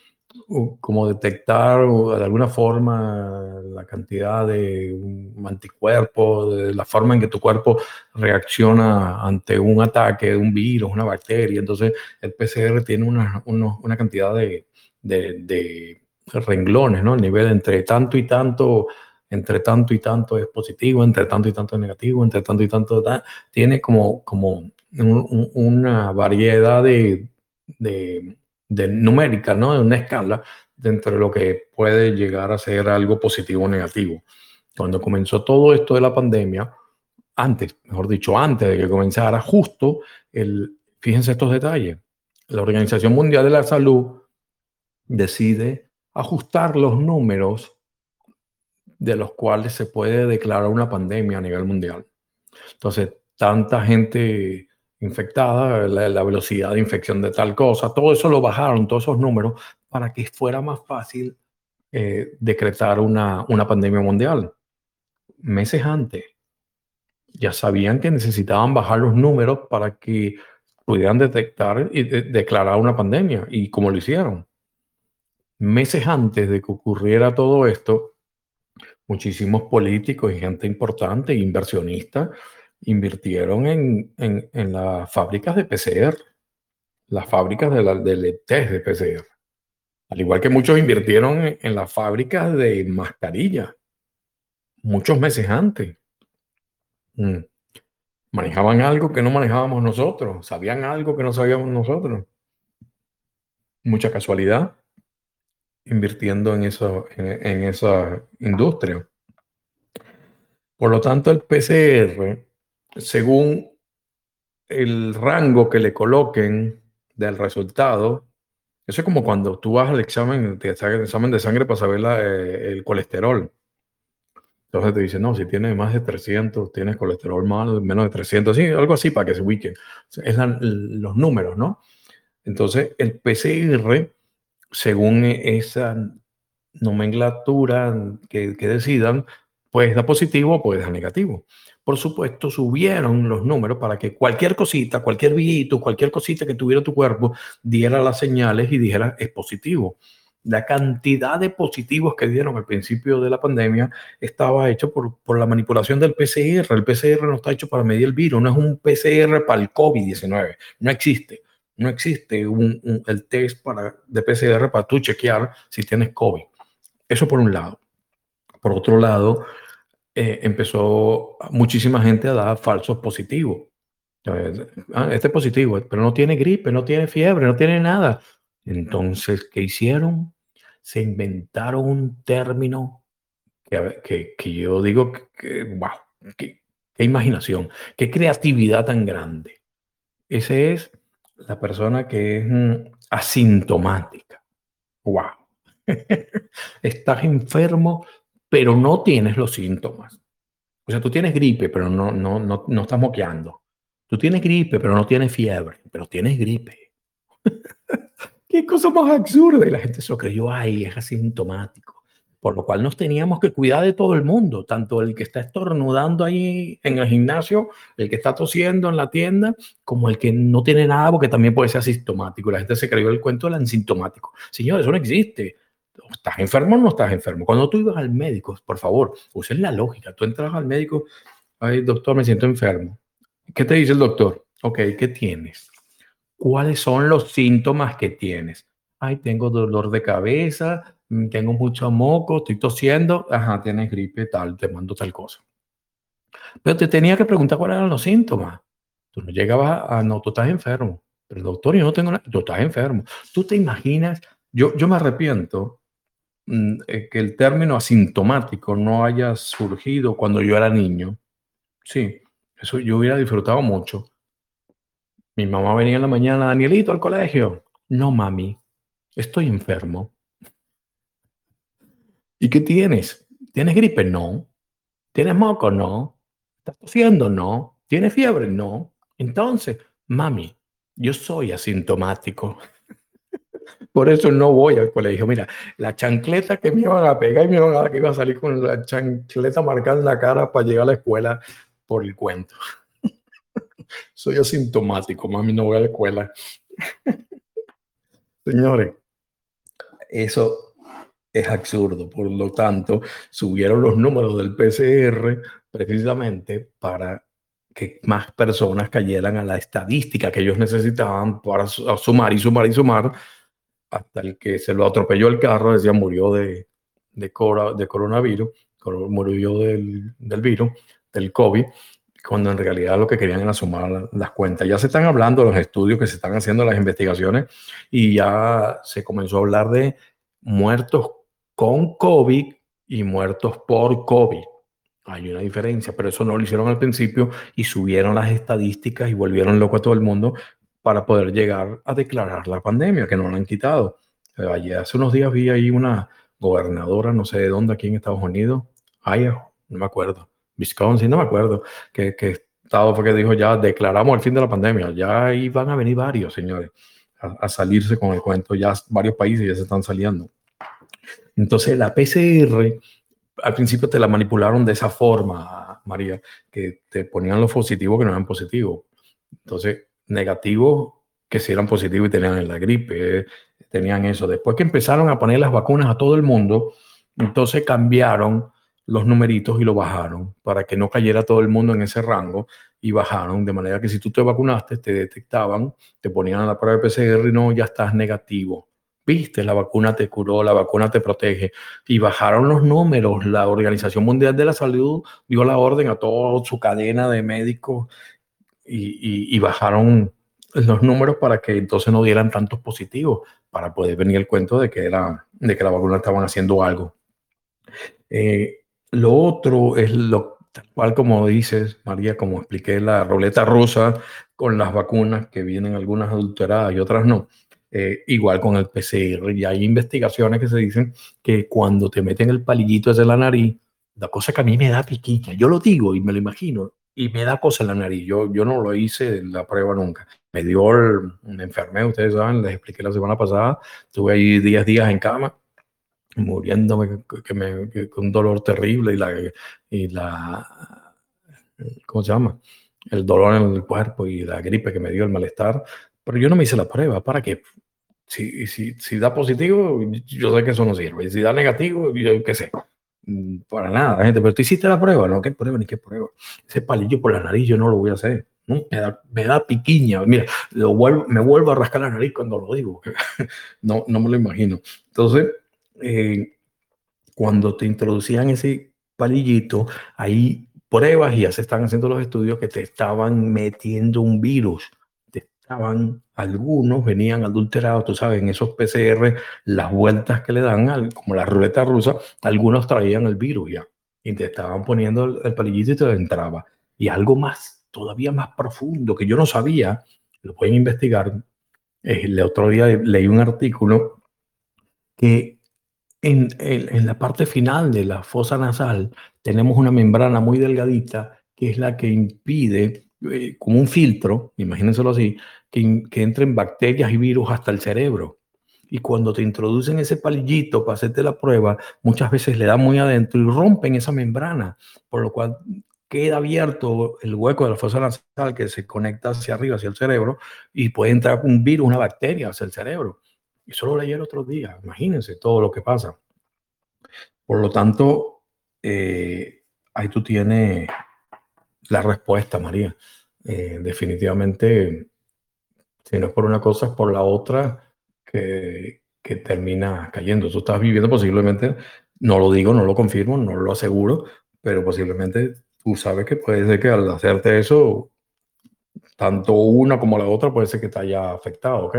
como detectar de alguna forma la cantidad de anticuerpos, de la forma en que tu cuerpo reacciona ante un ataque un virus, una bacteria. Entonces, el PCR tiene una, una cantidad de, de, de, renglones, ¿no? El nivel entre tanto y tanto, entre tanto y tanto es positivo, entre tanto y tanto es negativo, entre tanto y tanto tiene como, como una variedad de, de, de numérica, ¿no? De una escala dentro de lo que puede llegar a ser algo positivo o negativo. Cuando comenzó todo esto de la pandemia, antes, mejor dicho, antes de que comenzara, justo, el, fíjense estos detalles, la Organización Mundial de la Salud decide ajustar los números de los cuales se puede declarar una pandemia a nivel mundial. Entonces, tanta gente infectada, la, velocidad de infección de tal cosa, todo eso lo bajaron, todos esos números, para que fuera más fácil eh, decretar una, una pandemia mundial. Meses antes, ya sabían que necesitaban bajar los números para que pudieran detectar y declarar una pandemia, y como lo hicieron. Meses antes de que ocurriera todo esto, muchísimos políticos y gente importante, inversionistas, invirtieron en, en, las fábricas de PCR, las fábricas de la, del test de PCR. Al igual que muchos invirtieron en, las fábricas de mascarilla, muchos meses antes. Mm. Manejaban algo que no manejábamos nosotros, sabían algo que no sabíamos nosotros. Mucha casualidad invirtiendo en, eso, en esa industria. Por lo tanto, el PCR según el rango que le coloquen del resultado, eso es como cuando tú vas al examen, te el examen de sangre para saber eh, el colesterol. Entonces te dicen, no, si tienes más de 300, tienes colesterol mal, menos de 300, sí, algo así para que se ubiquen. Es los números, ¿no? Entonces, el PCR, según esa nomenclatura que, que decidan, pues da positivo o puede dar negativo por supuesto, subieron los números para que cualquier cosita, cualquier billito, cualquier cosita que tuviera tu cuerpo diera las señales y dijera es positivo. La cantidad de positivos que dieron al principio de la pandemia estaba hecho por, por la manipulación del PCR. El PCR no está hecho para medir el virus, no es un PCR para el COVID-19, no existe. No existe un, el test para, de PCR para tú chequear si tienes COVID. Eso por un lado. Por otro lado, eh, empezó muchísima gente a dar falsos positivos. Ah, este es positivo, pero no tiene gripe, no tiene fiebre, no tiene nada. Entonces, ¿qué hicieron? Se inventaron un término que, que, yo digo que, wow, qué, qué imaginación, qué creatividad tan grande. Ese es la persona que es mm, asintomática. Wow. Estás enfermo, pero no tienes los síntomas. O sea, tú tienes gripe, pero no, no, no, no estás moqueando. Tú tienes gripe, pero no tienes fiebre, pero tienes gripe. Qué cosa más absurda. Y la gente se lo creyó, ay, es asintomático. Por lo cual nos teníamos que cuidar de todo el mundo, tanto el que está estornudando ahí en el gimnasio, el que está tosiendo en la tienda, como el que no tiene nada, porque también puede ser asintomático. La gente se creyó el cuento del asintomático. Señores, eso no existe. ¿Estás enfermo o no estás enfermo? Cuando tú ibas al médico, por favor, usen la lógica. Tú entras al médico, ay, doctor, me siento enfermo. ¿Qué te dice el doctor? Ok, ¿qué tienes? cuáles son los síntomas que tienes. Ay, tengo dolor de cabeza, mm, tengo mucho moco, estoy tosiendo, ajá, tienes gripe, tal, te mando tal cosa. Pero te tenía que preguntar cuáles eran los síntomas. Tú no llegabas a, no, tú estás enfermo. Pero doctor, yo no tengo nada, tú estás enfermo. Tú te imaginas, yo, yo me arrepiento que el término asintomático no haya surgido cuando yo era niño. Sí, eso yo hubiera disfrutado mucho. Mi mamá venía en la mañana, Danielito, al colegio. No, mami, estoy enfermo. ¿Y qué tienes? ¿Tienes gripe? No. ¿Tienes moco? No. ¿Estás tosiendo? No. ¿Tienes fiebre? No. Entonces, mami, yo soy asintomático. Por eso no voy al colegio. Mira, la chancleta que me iban a pegar y me iban a que iba a salir con la chancleta marcada en la cara para llegar a la escuela por el cuento. Soy asintomático, mami, no voy a la escuela. Señores, eso es absurdo. Por lo tanto, subieron los números del PCR precisamente para que más personas cayeran a la estadística que ellos necesitaban para sumar y sumar y sumar, hasta el que se lo atropelló el carro, decía murió de, de, de coronavirus, murió del, del virus, del COVID, cuando en realidad lo que querían era sumar las cuentas. Ya se están hablando los estudios que se están haciendo, las investigaciones, y ya se comenzó a hablar de muertos con COVID y muertos por COVID. Hay una diferencia, pero eso no lo hicieron al principio y subieron las estadísticas y volvieron loco a todo el mundo para poder llegar a declarar la pandemia, que no la han quitado. Ayer, hace unos días vi ahí una gobernadora, no sé de dónde, aquí en Estados Unidos, Idaho, no me acuerdo, Wisconsin, no me acuerdo, que, que Estado fue que dijo ya declaramos el fin de la pandemia, ya ahí van a venir varios, señores, a, a salirse con el cuento, ya varios países ya se están saliendo. Entonces la PCR al principio te la manipularon de esa forma, María, que te ponían los positivos que no eran positivos. Entonces, negativos que sí eran positivos y tenían la gripe, tenían eso. Después que empezaron a poner las vacunas a todo el mundo, entonces cambiaron los numeritos y lo bajaron para que no cayera todo el mundo en ese rango y bajaron de manera que si tú te vacunaste te detectaban, te ponían a la prueba de PCR y no, ya estás negativo viste, la vacuna te curó, la vacuna te protege. Y bajaron los números. La Organización Mundial de la Salud dio la orden a toda su cadena de médicos y, bajaron los números para que entonces no dieran tantos positivos, para poder venir el cuento de que, era, de que la vacuna estaban haciendo algo. Eh, lo otro es lo tal cual como dices, María, como expliqué, la roleta rusa con las vacunas, que vienen algunas adulteradas y otras no eh, igual con el PCR. Y hay investigaciones que se dicen que cuando te meten el palillito desde la nariz, la cosa que a mí me da piquilla. Yo lo digo y me lo imagino y me da cosa en la nariz. Yo, yo no lo hice la prueba nunca. Me dio, el, me enfermé, ustedes saben, les expliqué la semana pasada. Estuve ahí 10 días en cama, muriéndome que me, con un dolor terrible y la, y la, ¿cómo se llama? El dolor en el cuerpo y la gripe que me dio, el malestar. Pero yo no me hice la prueba. ¿Para qué? Si, si, si da positivo, yo sé que eso no sirve. Si da negativo, yo qué sé. Mm, para nada, gente. Pero tú hiciste la prueba, ¿no? ¿Qué prueba ni qué prueba? Ese palillo por la nariz yo no lo voy a hacer. Me, da, me da piquiña. Mira, lo vuelvo, me vuelvo a rascar la nariz cuando lo digo. no, no me lo imagino. Entonces, eh, cuando te introducían ese palillito, hay pruebas y ya se están haciendo los estudios que te estaban metiendo un virus estaban, algunos venían adulterados, tú sabes, en esos PCR, las vueltas que le dan, como la ruleta rusa, algunos traían el virus ya, y te estaban poniendo el, palillito y te entraba. Y algo más, todavía más profundo, que yo no sabía, lo pueden investigar. El otro día leí un artículo que en, en, en la parte final de la fosa nasal tenemos una membrana muy delgadita que es la que impide eh, como un filtro, imagínenselo así, que, que entren bacterias y virus hasta el cerebro. Y cuando te introducen ese palillito para hacerte la prueba, muchas veces le dan muy adentro y rompen esa membrana, por lo cual queda abierto el hueco de la fosa nasal que se conecta hacia arriba, hacia el cerebro, y puede entrar un virus, una bacteria hacia el cerebro. Y solo leí el otro día, imagínense todo lo que pasa. Por lo tanto, eh, ahí tú tienes la respuesta, María. Eh, definitivamente Si no es por una cosa, es por la otra que, que termina cayendo. Tú estás viviendo posiblemente, no lo digo, no lo confirmo, no lo aseguro, pero posiblemente tú sabes que puede ser que al hacerte eso, tanto una como la otra puede ser que te haya afectado, ¿ok?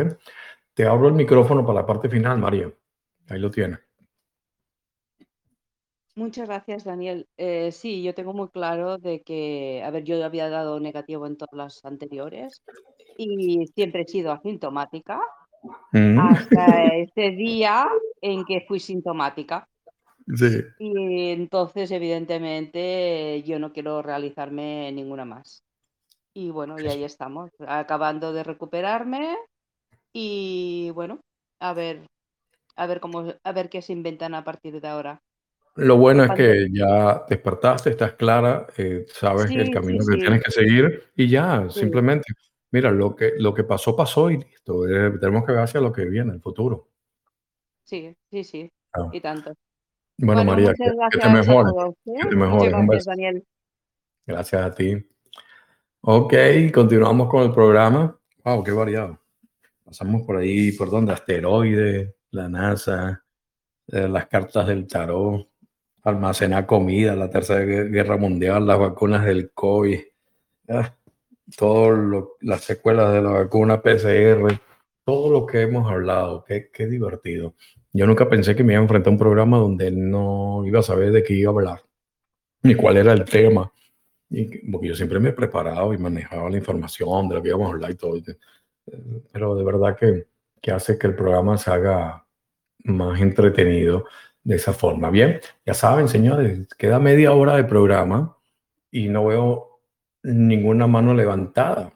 Te abro el micrófono para la parte final, María. Ahí lo tienes. Muchas gracias, Daniel. Eh, sí, yo tengo muy claro de que, a ver, yo había dado negativo en todas las anteriores y siempre he sido asintomática mm. hasta ese día en que fui sintomática. Sí. Y entonces, evidentemente, yo no quiero realizarme ninguna más. Y bueno, y ahí estamos, acabando de recuperarme y bueno, a ver, a ver cómo, a ver qué se inventan a partir de ahora. Lo bueno es que ya despertaste, estás clara, eh, sabes el camino que tienes que seguir y ya, simplemente, mira, lo que, lo que pasó, pasó y listo. Eh, tenemos que ver hacia lo que viene, el futuro. Sí, sí, sí, y tanto. Bueno, María, que, te mejores. Que te mejores. Gracias, Daniel. Gracias a ti. Ok, continuamos con el programa. Wow, qué variado. Pasamos por ahí, por donde asteroides, la NASA, eh, las cartas del tarot, almacenar comida, la Tercera Guerra Mundial, las vacunas del COVID, ah, todas las secuelas de la vacuna PCR, todo lo que hemos hablado, qué, qué divertido. Yo nunca pensé que me iba a enfrentar a un programa donde no iba a saber de qué iba a hablar, ni cuál era el tema. Y, porque yo siempre me he preparado y manejaba la información de lo que íbamos a hablar y todo. Pero de verdad que, que hace que el programa se haga más entretenido de esa forma. Bien, ya saben, señores, queda media hora de programa y no veo ninguna mano levantada.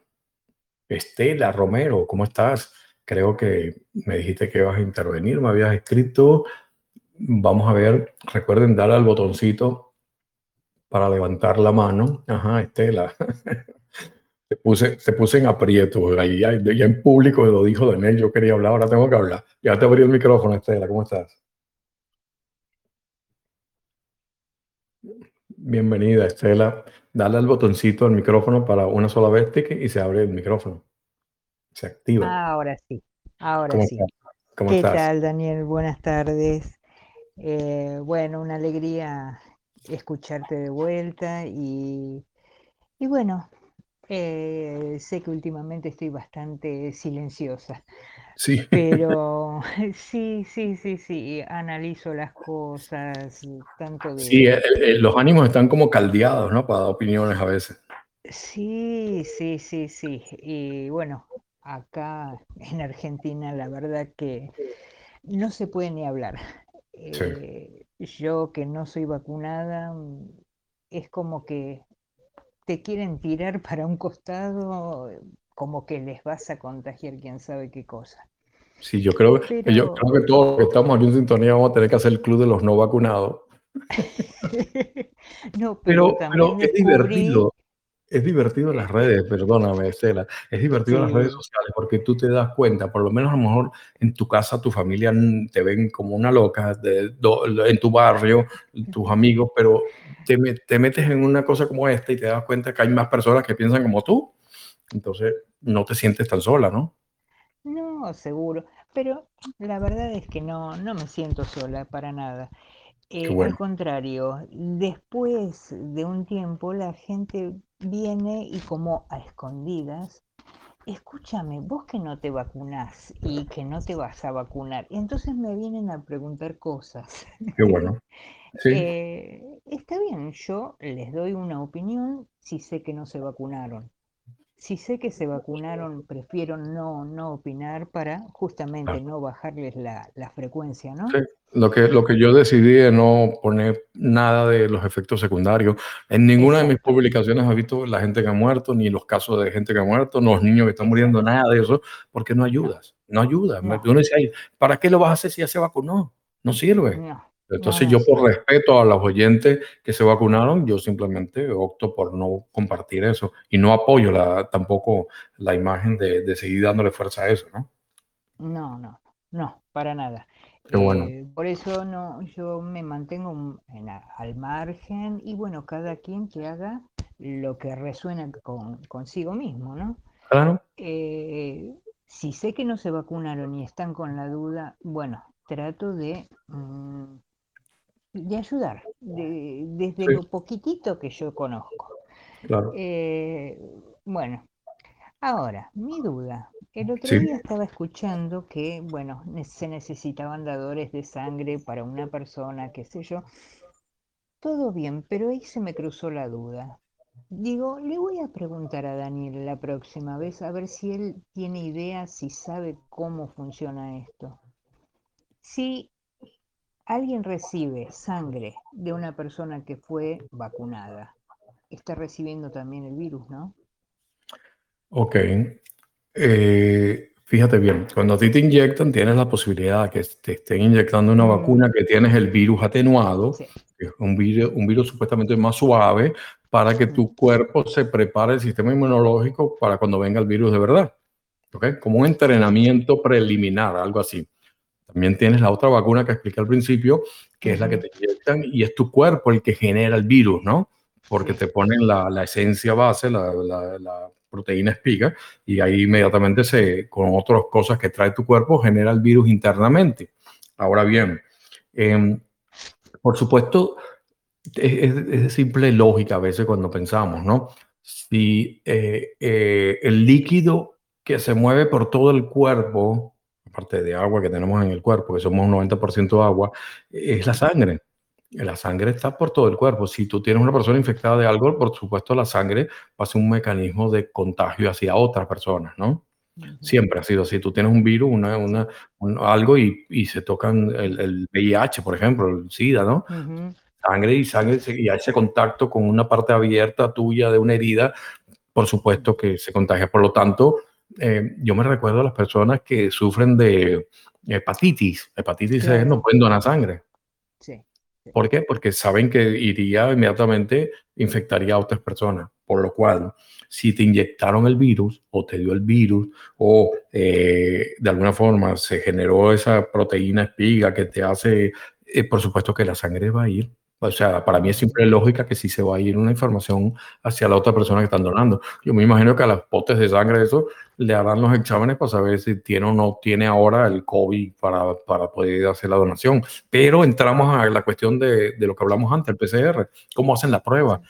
Estela Romero, ¿cómo estás? Creo que me dijiste que ibas a intervenir, me habías escrito. Vamos a ver, recuerden darle al botoncito para levantar la mano. Ajá, Estela. se, puse, se puse en aprieto. Ahí, ya, en público lo dijo Daniel, yo quería hablar, ahora tengo que hablar. Ya te abrí el micrófono, Estela, ¿cómo estás? Bienvenida, Estela. Dale al botoncito del micrófono para una sola vez y se abre el micrófono. Se activa. Ahora sí, ahora sí. ¿Qué tal, Daniel? Buenas tardes. Eh, bueno, una alegría escucharte de vuelta y, y bueno, eh, sé que últimamente estoy bastante silenciosa. Sí. Pero sí, sí, sí, sí, analizo las cosas, tanto de... Sí, los ánimos están como caldeados, ¿no? Para dar opiniones a veces. Sí, sí, sí, sí. Y bueno, acá en Argentina la verdad que no se puede ni hablar. Eh, yo que no soy vacunada, es como que te quieren tirar para un costado como que les vas a contagiar quién sabe qué cosa. Sí, yo creo, que yo creo que todos los que estamos en sintonía vamos a tener que hacer el club de los no vacunados. no, pero, pero, es divertido. Es divertido las redes, perdóname, Estela. Es divertido las redes sociales porque tú te das cuenta, por lo menos a lo mejor en tu casa, tu familia te ven como una loca, de, en tu barrio, tus amigos, pero te, te metes en una cosa como esta y te das cuenta que hay más personas que piensan como tú entonces, no te sientes tan sola, ¿no? No, seguro. Pero la verdad es que no, no me siento sola para nada. Eh, al contrario, después de un tiempo la gente viene y como a escondidas, escúchame, vos que no te vacunás y que no te vas a vacunar, entonces me vienen a preguntar cosas. Qué bueno. Sí. Eh, está bien, yo les doy una opinión si sé que no se vacunaron si sé que se vacunaron, prefiero no, no opinar para justamente no bajarles la, frecuencia, ¿no? Sí. Lo que, lo que yo decidí es no poner nada de los efectos secundarios. En ninguna de mis publicaciones he visto la gente que ha muerto, ni los casos de gente que ha muerto, los niños que están muriendo, nada de eso, porque no ayudas, no ayuda. Uno dice, ¿para qué lo vas a hacer si ya se vacunó? No sirve. No. Entonces yo por respeto a los oyentes que se vacunaron, yo simplemente opto por no compartir eso y no apoyo la, tampoco la imagen de, seguir dándole fuerza a eso, ¿no? No, no, no, para nada. bueno. Eh, por eso no, yo me mantengo al margen y bueno, cada quien que haga lo que resuena con, consigo mismo, ¿no? Claro. Eh, si sé que no se vacunaron y están con la duda, bueno, trato de, mm, de ayudar, desde lo poquitito que yo conozco. Claro. Eh, bueno, ahora, mi duda. El otro día estaba escuchando que, bueno, se necesitaban dadores de sangre para una persona, qué sé yo. Todo bien, pero ahí se me cruzó la duda. Digo, le voy a preguntar a Daniel la próxima vez a ver si él tiene idea, si sabe cómo funciona esto. Si alguien recibe sangre de una persona que fue vacunada, está recibiendo también el virus, ¿no? Ok. Eh, fíjate bien, cuando a ti te inyectan, tienes la posibilidad de que te estén inyectando una mm. vacuna que tienes el virus atenuado, que es un virus, un virus supuestamente más suave, para que tu cuerpo se prepare el sistema inmunológico para cuando venga el virus de verdad. ¿Ok? Como un entrenamiento preliminar, algo así. También tienes la otra vacuna que expliqué al principio, que es la que te inyectan y es tu cuerpo el que genera el virus, ¿no? Porque te ponen la, la esencia base, la, la, proteína espiga, y ahí inmediatamente se, con otras cosas que trae tu cuerpo, genera el virus internamente. Ahora bien, em, por supuesto, es, simple lógica a veces cuando pensamos, ¿no? Si eh, eh, el líquido que se mueve por todo el cuerpo, aparte de agua que tenemos en el cuerpo, que somos un 90% agua, es la sangre. La sangre está por todo el cuerpo. Si tú tienes una persona infectada de algo, por supuesto la sangre va a ser un mecanismo de contagio hacia otras personas, ¿no? Siempre ha sido así. Tú tienes un virus, una, una algo y, y, se tocan el, el, VIH, por ejemplo, el SIDA, ¿no? Sangre y sangre y ese contacto con una parte abierta tuya de una herida, por supuesto que se contagia. Por lo tanto, eh, yo me recuerdo a las personas que sufren de hepatitis. Hepatitis C no pueden donar sangre. Sí. ¿Por qué? Porque saben que iría inmediatamente, infectaría a otras personas. Por lo cual, si te inyectaron el virus o te dio el virus o eh, de alguna forma se generó esa proteína espiga que te hace, eh, por supuesto que la sangre va a ir o sea, para mí es simple lógica que si se va a ir una información hacia la otra persona que están donando. Yo me imagino que a las potes de sangre eso le harán los exámenes para saber si tiene o no tiene ahora el COVID para, para poder hacer la donación. Pero entramos a la cuestión de, de lo que hablamos antes, el PCR. ¿Cómo hacen la prueba?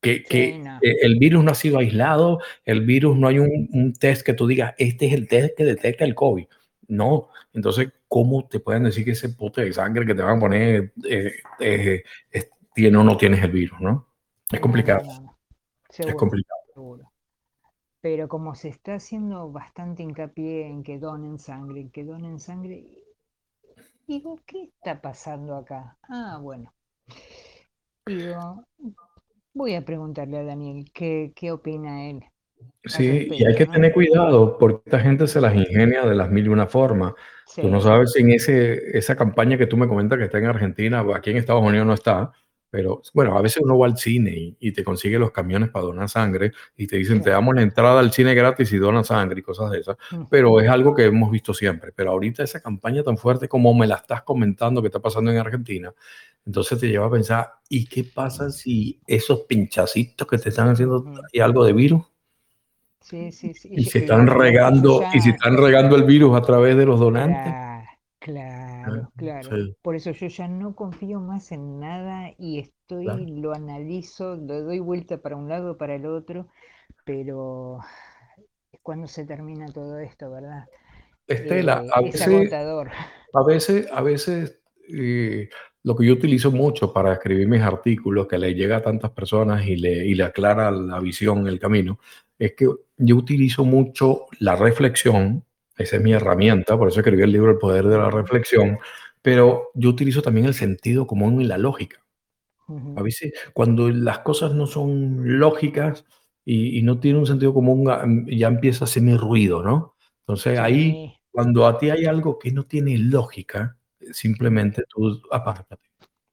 Que, que el virus no ha sido aislado, el virus no hay un, un test que tú digas, este es el test que detecta el COVID. No, entonces, ¿cómo te pueden decir que ese pote de sangre que te van a poner eh, eh, tiene o no tienes el virus, no? Es complicado. es complicado. Pero como se está haciendo bastante hincapié en que donen sangre, en que donen sangre, digo, ¿qué está pasando acá? Ah, bueno. Digo, voy a preguntarle a Daniel qué, qué opina él. Sí, y hay que tener cuidado porque esta gente se las ingenia de las mil y una formas. Tú no sabes si en ese, esa campaña que tú me comentas que está en Argentina, aquí en Estados Unidos no está, pero bueno, a veces uno va al cine y, te consigue los camiones para donar sangre y te dicen, te damos la entrada al cine gratis y donas sangre y cosas de esas. Pero es algo que hemos visto siempre. Pero ahorita esa campaña tan fuerte como me la estás comentando que está pasando en Argentina, entonces te lleva a pensar, ¿y qué pasa si esos pinchacitos que te están haciendo hay algo de virus? Sí, sí, sí. Y se están regando, y si están regando el virus a través de los donantes. Claro, claro. Por eso yo ya no confío más en nada y estoy, lo analizo, lo doy vuelta para un lado, para el otro, pero es cuando se termina todo esto, ¿verdad? Estela, eh, a, veces, a veces, a veces, eh, lo que yo utilizo mucho para escribir mis artículos, que le llega a tantas personas y le, y le aclara la visión, el camino, es que yo utilizo mucho la reflexión, esa es mi herramienta, por eso escribí el libro El Poder de la Reflexión, pero yo utilizo también el sentido común y la lógica. A veces, cuando las cosas no son lógicas y, no tienen un sentido común, ah, ya empieza a mi ruido, ¿no? Entonces ahí, cuando a ti hay algo que no tiene lógica, simplemente tú apártate.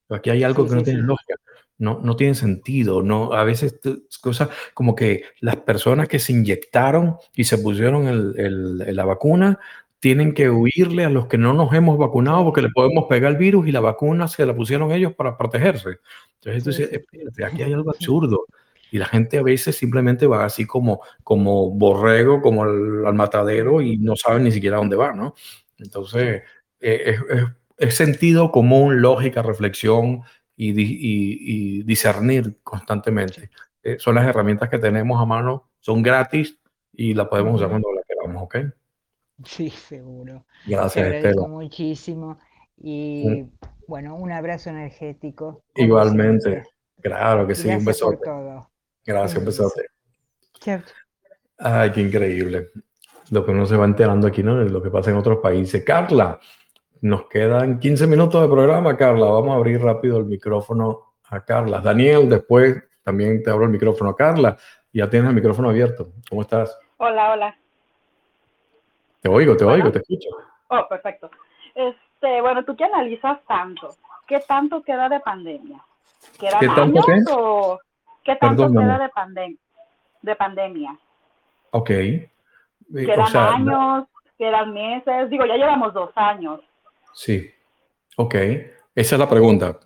Aquí hay algo que no tiene lógica no, no tiene sentido. No, a veces cosas como que las personas que se inyectaron y se pusieron el, la vacuna tienen que huirle a los que no nos hemos vacunado porque le podemos pegar el virus y la vacuna se la pusieron ellos para protegerse. Entonces, aquí hay algo absurdo. Y la gente a veces simplemente va así como, como borrego, como al, matadero y no sabe ni siquiera dónde va, ¿no? Entonces, eh, es, sentido común, lógica, reflexión y, y, discernir constantemente. Eh, son las herramientas que tenemos a mano, son gratis y la podemos usar cuando la queramos, ¿ok? Sí, seguro. Gracias, Te agradezco muchísimo. Y bueno, un abrazo energético. Igualmente. Claro que sí, un besote. Por todo. Gracias, un besote. Ay, qué increíble. Lo que uno se va enterando aquí, ¿no? Lo que pasa en otros países. Carla, nos quedan 15 minutos de programa, Carla. Vamos a abrir rápido el micrófono a Carla. Daniel, después también te abro el micrófono a Carla. Ya tienes el micrófono abierto. ¿Cómo estás? Hola, hola. Te oigo, te oigo, te escucho. Oh, perfecto. Este, bueno, tú que analizas tanto, ¿qué tanto queda de pandemia? ¿Quedan ¿Qué tanto años o qué tanto queda de, pandemia? de pandemia? Ok. ¿Quedan años? ¿Quedan meses? Digo, ya llevamos dos años. Sí. Ok. Esa es la pregunta.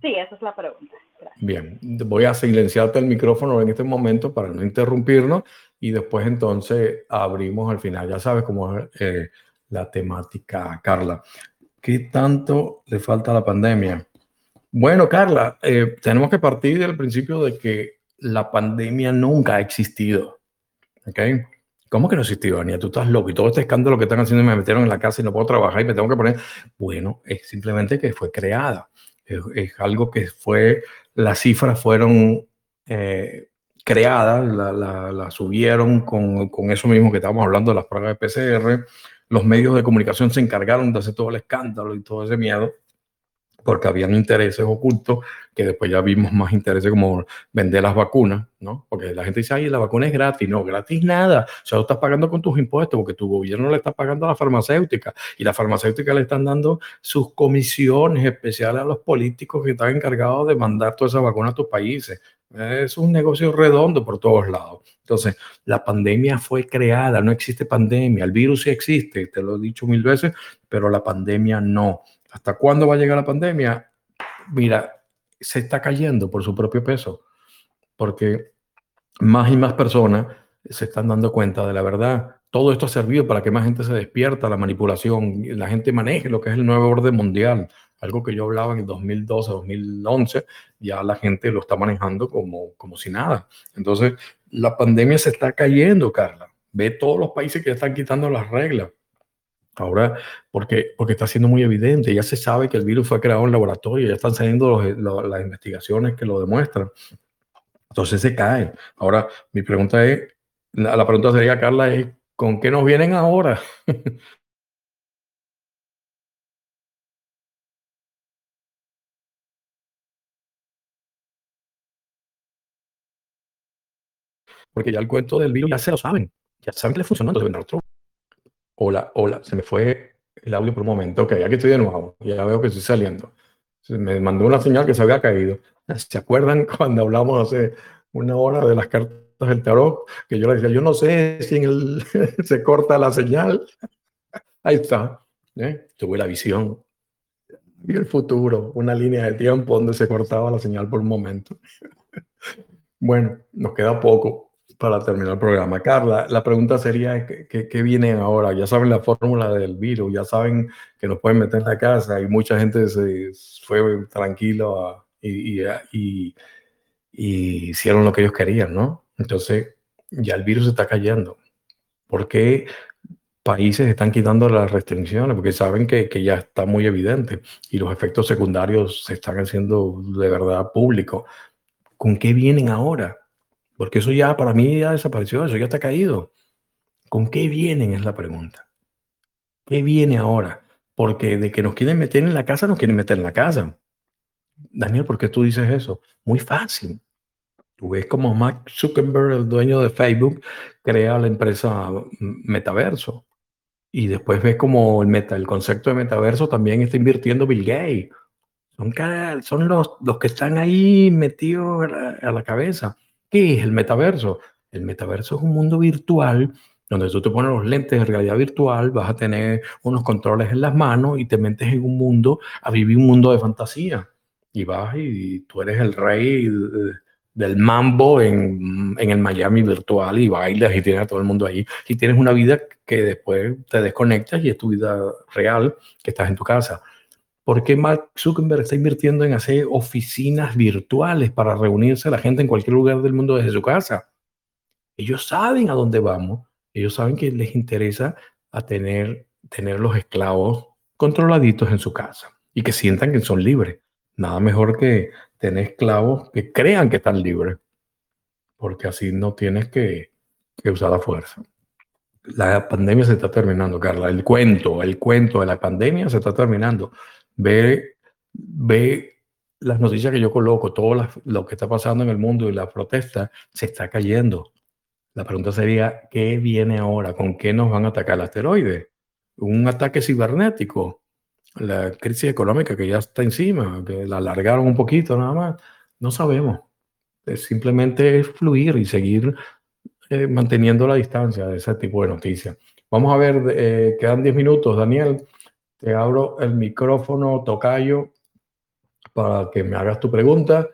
Sí, esa es la pregunta. Bien, voy a silenciarte el micrófono en este momento para no interrumpirnos y después entonces abrimos al final. Ya sabes cómo es eh, la temática, Carla. ¿Qué tanto le falta a la pandemia? Bueno, Carla, eh, tenemos que partir del principio de que la pandemia nunca ha existido. ¿Ok? ¿Cómo que no existió, Ania? Tú estás loco y todo este escándalo que están haciendo me metieron en la casa y no puedo trabajar y me tengo que poner. Bueno, es simplemente que fue creada. Es, algo que fue, las cifras fueron eh, creadas, la, la, subieron con, con, eso mismo que estábamos hablando de las pruebas de PCR. Los medios de comunicación se encargaron de hacer todo el escándalo y todo ese miedo porque habían intereses ocultos, que después ya vimos más intereses como vender las vacunas, ¿no? Porque la gente dice, ay, la vacuna es gratis. No, gratis nada. O sea, lo estás pagando con tus impuestos, porque tu gobierno le está pagando a la farmacéutica y la farmacéutica le están dando sus comisiones especiales a los políticos que están encargados de mandar toda esa vacuna a tus países. Es un negocio redondo por todos lados. Entonces, la pandemia fue creada, no existe pandemia. El virus sí existe, te lo he dicho mil veces, pero la pandemia no. ¿Hasta cuándo va a llegar la pandemia? Mira, se está cayendo por su propio peso, porque más y más personas se están dando cuenta de la verdad. Todo esto ha servido para que más gente se despierta, la manipulación, la gente maneje lo que es el nuevo orden mundial, algo que yo hablaba en el 2012, 2011, ya la gente lo está manejando como, como si nada. Entonces, la pandemia se está cayendo, Carla. Ve todos los países que están quitando las reglas. Ahora, porque, porque está siendo muy evidente, ya se sabe que el virus fue creado en laboratorio, ya están saliendo las investigaciones que lo demuestran. Entonces se cae. Ahora, mi pregunta es, la, la pregunta sería, Carla, es, ¿con qué nos vienen ahora? Porque ya el cuento del virus ya se lo saben, ya saben que le funciona, entonces otro. Hola, hola, se me fue el audio por un momento. Ok, aquí estoy de nuevo. Ya veo que estoy saliendo. Me mandó una señal que se había caído. ¿Se acuerdan cuando hablamos hace una hora de las cartas del tarot? Que yo le decía, yo no sé si se corta la señal. Ahí está. ¿eh? Tuve la visión. Y el futuro, una línea de tiempo donde se cortaba la señal por un momento. Bueno, nos queda poco para terminar el programa. Carla, la pregunta sería, ¿qué, qué viene ahora? Ya saben la fórmula del virus, ya saben que nos pueden meter en la casa y mucha gente se fue tranquilo y, y, hicieron lo que ellos querían, ¿no? Entonces, ya el virus está cayendo. ¿Por qué países están quitando las restricciones? Porque saben que, que ya está muy evidente y los efectos secundarios se están haciendo de verdad públicos. ¿Con qué vienen ahora? Porque eso ya para mí ya desapareció, eso ya está caído. ¿Con qué vienen? Es la pregunta. ¿Qué viene ahora? Porque de que nos quieren meter en la casa, nos quieren meter en la casa. Daniel, ¿por qué tú dices eso? Muy fácil. Tú ves como Mark Zuckerberg, el dueño de Facebook, crea la empresa Metaverso. Y después ves como el, meta, el concepto de metaverso también está invirtiendo Bill Gates. Son, son los, los que están ahí metidos a la cabeza. ¿Qué es el metaverso? El metaverso es un mundo virtual donde tú te pones los lentes de realidad virtual, vas a tener unos controles en las manos y te metes en un mundo, a vivir un mundo de fantasía. Y vas y, tú eres el rey del mambo en, en, el Miami virtual y bailas y tienes a todo el mundo ahí. Y tienes una vida que después te desconectas y es tu vida real, que estás en tu casa. ¿Por qué Mark Zuckerberg está invirtiendo en hacer oficinas virtuales para reunirse la gente en cualquier lugar del mundo desde su casa? Ellos saben a dónde vamos. Ellos saben que les interesa a tener, tener los esclavos controladitos en su casa y que sientan que son libres. Nada mejor que tener esclavos que crean que están libres, porque así no tienes que, que usar la fuerza. La pandemia se está terminando, Carla. El cuento, el cuento de la pandemia se está terminando. Ve, ve las noticias que yo coloco, todo lo que está pasando en el mundo y la protesta se está cayendo. La pregunta sería, ¿qué viene ahora? ¿Con qué nos van a atacar el asteroide? ¿Un ataque cibernético? la crisis económica que ya está encima, la alargaron un poquito nada más, no sabemos. Es simplemente es fluir y seguir eh, manteniendo la distancia de ese tipo de noticias. Vamos a ver, eh, quedan 10 minutos, Daniel. Te abro el micrófono, Tocayo, para que me hagas tu pregunta.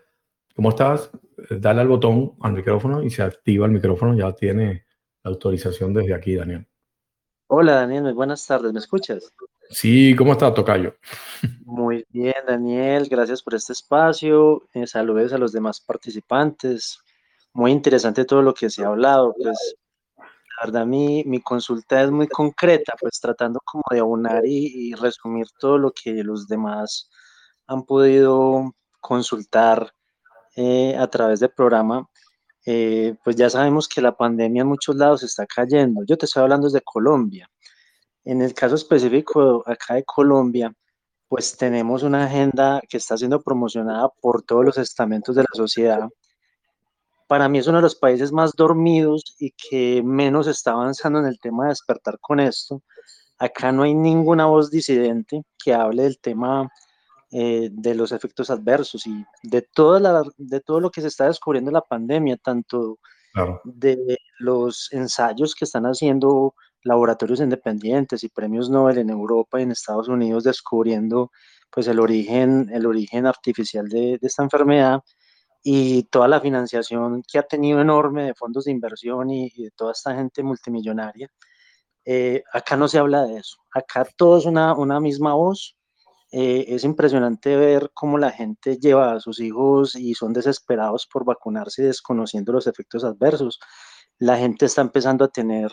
¿Cómo estás? Dale al botón al micrófono y se activa el micrófono. Ya tiene la autorización desde aquí, Daniel. Hola, Daniel. Buenas tardes. ¿Me escuchas? Sí, ¿cómo está, Tocayo? Muy bien, Daniel, gracias por este espacio. Eh, saludos a los demás participantes. Muy interesante todo lo que se ha hablado. Pues, la verdad, mi, consulta es muy concreta, pues tratando como de aunar y, resumir todo lo que los demás han podido consultar eh, a través del programa. Eh, pues ya sabemos que la pandemia en muchos lados está cayendo. Yo te estoy hablando desde Colombia. En el caso específico acá de Colombia, pues tenemos una agenda que está siendo promocionada por todos los estamentos de la sociedad. Para mí es uno de los países más dormidos y que menos está avanzando en el tema de despertar con esto. Acá no hay ninguna voz disidente que hable del tema eh, de los efectos adversos y de, toda de todo lo que se está descubriendo en la pandemia, tanto de los ensayos que están haciendo laboratorios independientes y premios Nobel en Europa y en Estados Unidos descubriendo pues el origen, el origen artificial de, esta enfermedad y toda la financiación que ha tenido enorme de fondos de inversión y, de toda esta gente multimillonaria. Eh, acá no se habla de eso, acá todo es una, una misma voz. Eh, es impresionante ver cómo la gente lleva a sus hijos y son desesperados por vacunarse desconociendo los efectos adversos. La gente está empezando a tener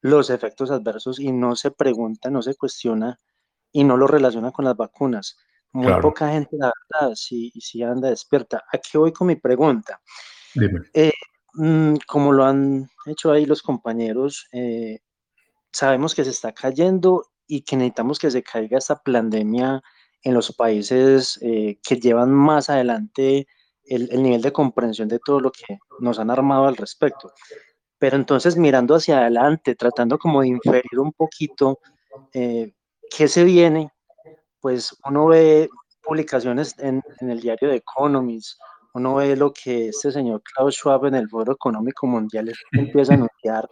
los efectos adversos y no se pregunta, no se cuestiona y no lo relaciona con las vacunas. Muy poca gente, la verdad, sí, sí anda despierta. Aquí voy con mi pregunta. Eh, mm, como lo han hecho ahí los compañeros, eh, sabemos que se está cayendo y que necesitamos que se caiga esta pandemia en los países eh, que llevan más adelante el, el, nivel de comprensión de todo lo que nos han armado al respecto. Pero entonces mirando hacia adelante, tratando como de inferir un poquito eh, qué se viene, pues uno ve publicaciones en, el diario de Economist, uno ve lo que este señor Klaus Schwab en el Foro Económico Mundial empieza a anunciar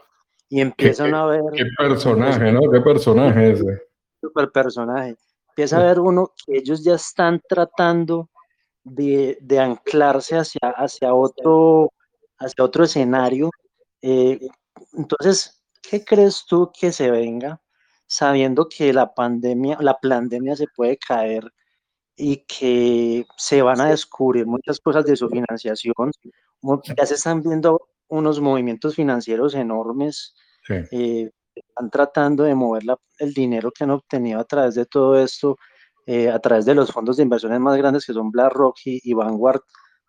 y empiezan a ver... Qué personaje, ¿no? Qué personaje ese. Super personaje. Empieza a ver uno que ellos ya están tratando de, de anclarse hacia, hacia, otro, hacia otro escenario eh, entonces, ¿qué crees tú que se venga sabiendo que la pandemia, la pandemia se puede caer y que se van a descubrir muchas cosas de su financiación? Ya se están viendo unos movimientos financieros enormes. Eh, están tratando de mover el dinero que han obtenido a través de todo esto, eh, a través de los fondos de inversiones más grandes que son BlackRock y Vanguard,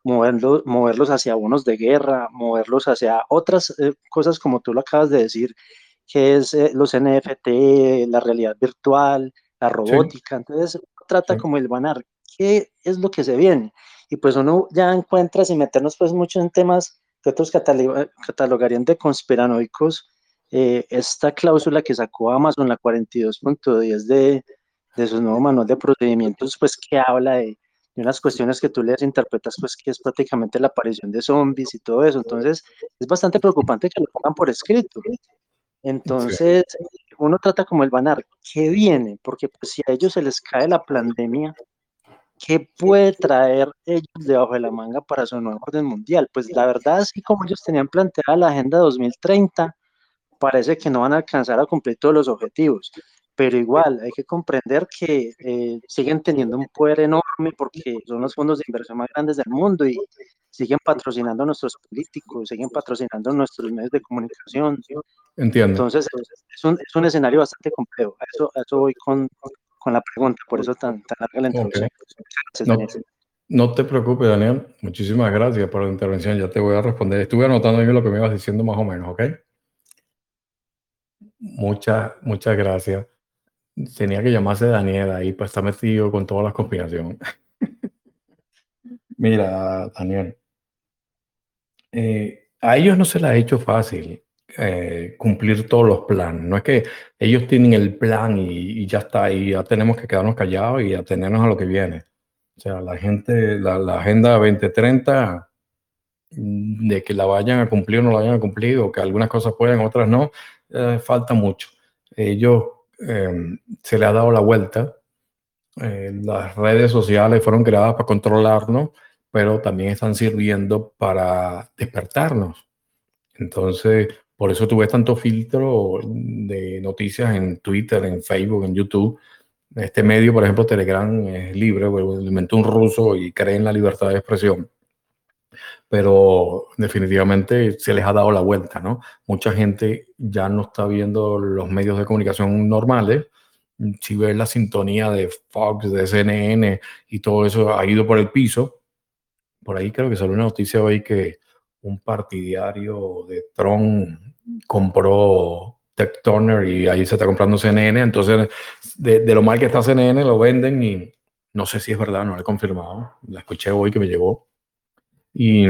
moverlos, moverlos hacia bonos de guerra, moverlos hacia otras eh, cosas como tú lo acabas de decir, que es eh, los NFT, la realidad virtual, la robótica. Entonces, trata como el banar, ¿qué es lo que se viene? Y pues uno ya encuentra, sin meternos pues mucho en temas que otros catalogarían de conspiranoicos, eh, esta cláusula que sacó Amazon, la 42.10 de, de su nuevo manual de procedimientos, pues que habla de y unas cuestiones que tú les interpretas, pues que es prácticamente la aparición de zombies y todo eso. Entonces, es bastante preocupante que lo pongan por escrito. Entonces, uno trata como el banar, ¿qué viene? Porque pues, si a ellos se les cae la pandemia, ¿qué puede traer ellos debajo de la manga para su nuevo orden mundial? Pues la verdad, así como ellos tenían planteada la Agenda 2030, parece que no van a alcanzar a cumplir todos los objetivos, pero igual hay que comprender que eh, siguen teniendo un poder enorme porque son los fondos de inversión más grandes del mundo y siguen patrocinando a nuestros políticos, siguen patrocinando a nuestros medios de comunicación. Entiendo. Entonces, es un, es un escenario bastante complejo. A eso, eso voy con, con, la pregunta, por eso tan, tan larga la introducción. no, te preocupes, Daniel. Muchísimas gracias por la intervención. Ya te voy a responder. Estuve anotando lo que me ibas diciendo más o menos, ¿ok? Muchas, muchas gracias. Tenía que llamarse Daniel ahí, pues está metido con todas las conspiraciones. Mira, Daniel, eh, a ellos no se les ha hecho fácil eh, cumplir todos los planes. No es que ellos tienen el plan y, ya está, y ya tenemos que quedarnos callados y atenernos a lo que viene. O sea, la gente, la, Agenda 2030, mm, de que la vayan a cumplir o no la vayan a cumplir, o que algunas cosas puedan, otras no, eh, falta mucho. Ellos em, se le ha dado la vuelta. las redes sociales fueron creadas para controlarnos pero también están sirviendo para despertarnos. Entonces, por eso tuve tanto filtro de noticias en Twitter, en Facebook, en YouTube. Este medio, por ejemplo, Telegram es libre, lo inventó un ruso y cree en la libertad de expresión. Pero definitivamente se les ha dado la vuelta, ¿no? Mucha gente ya no está viendo los medios de comunicación normales. Si ves la sintonía de Fox, de CNN y todo eso ha ido por el piso, por ahí creo que salió una noticia hoy que un partidario de Trump compró Tech Turner y ahí se está comprando CNN. Entonces, de, lo mal que está CNN, lo venden y no sé si es verdad, no lo he confirmado. La escuché hoy que me llegó. Y,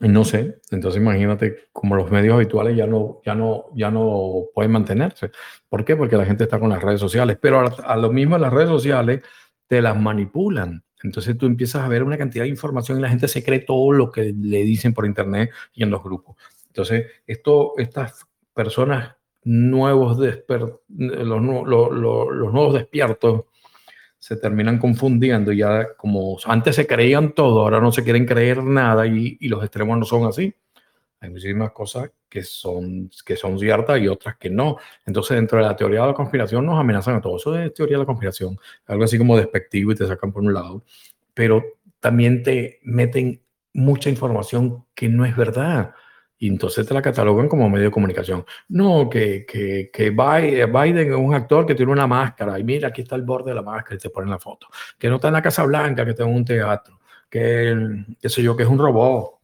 no sé, entonces imagínate como los medios habituales ya no, ya no, ya no pueden mantenerse. ¿Por qué? Porque la gente está con las redes sociales, pero a, lo mismo las redes sociales te las manipulan. Entonces tú empiezas a ver una cantidad de información y la gente se cree todo lo que le dicen por internet y en los grupos. Entonces, esto, estas personas nuevos, los, los, nuevos despiertos se terminan confundiendo. Ya como antes se creían todo, ahora no se quieren creer nada y, y los extremos no son así. Hay muchísimas cosas que son, que son ciertas y otras que no. Entonces, dentro de la teoría de la conspiración nos amenazan a todos. Eso es teoría de la conspiración, algo así como despectivo y te sacan por un lado. Pero también te meten mucha información que no es verdad. Y entonces te la catalogan como medio de comunicación. No, que, que, que Biden es un actor que tiene una máscara y mira, aquí está el borde de la máscara y te ponen la foto. Que no está en la Casa Blanca, que está en un teatro. Que, qué sé yo, que es un robot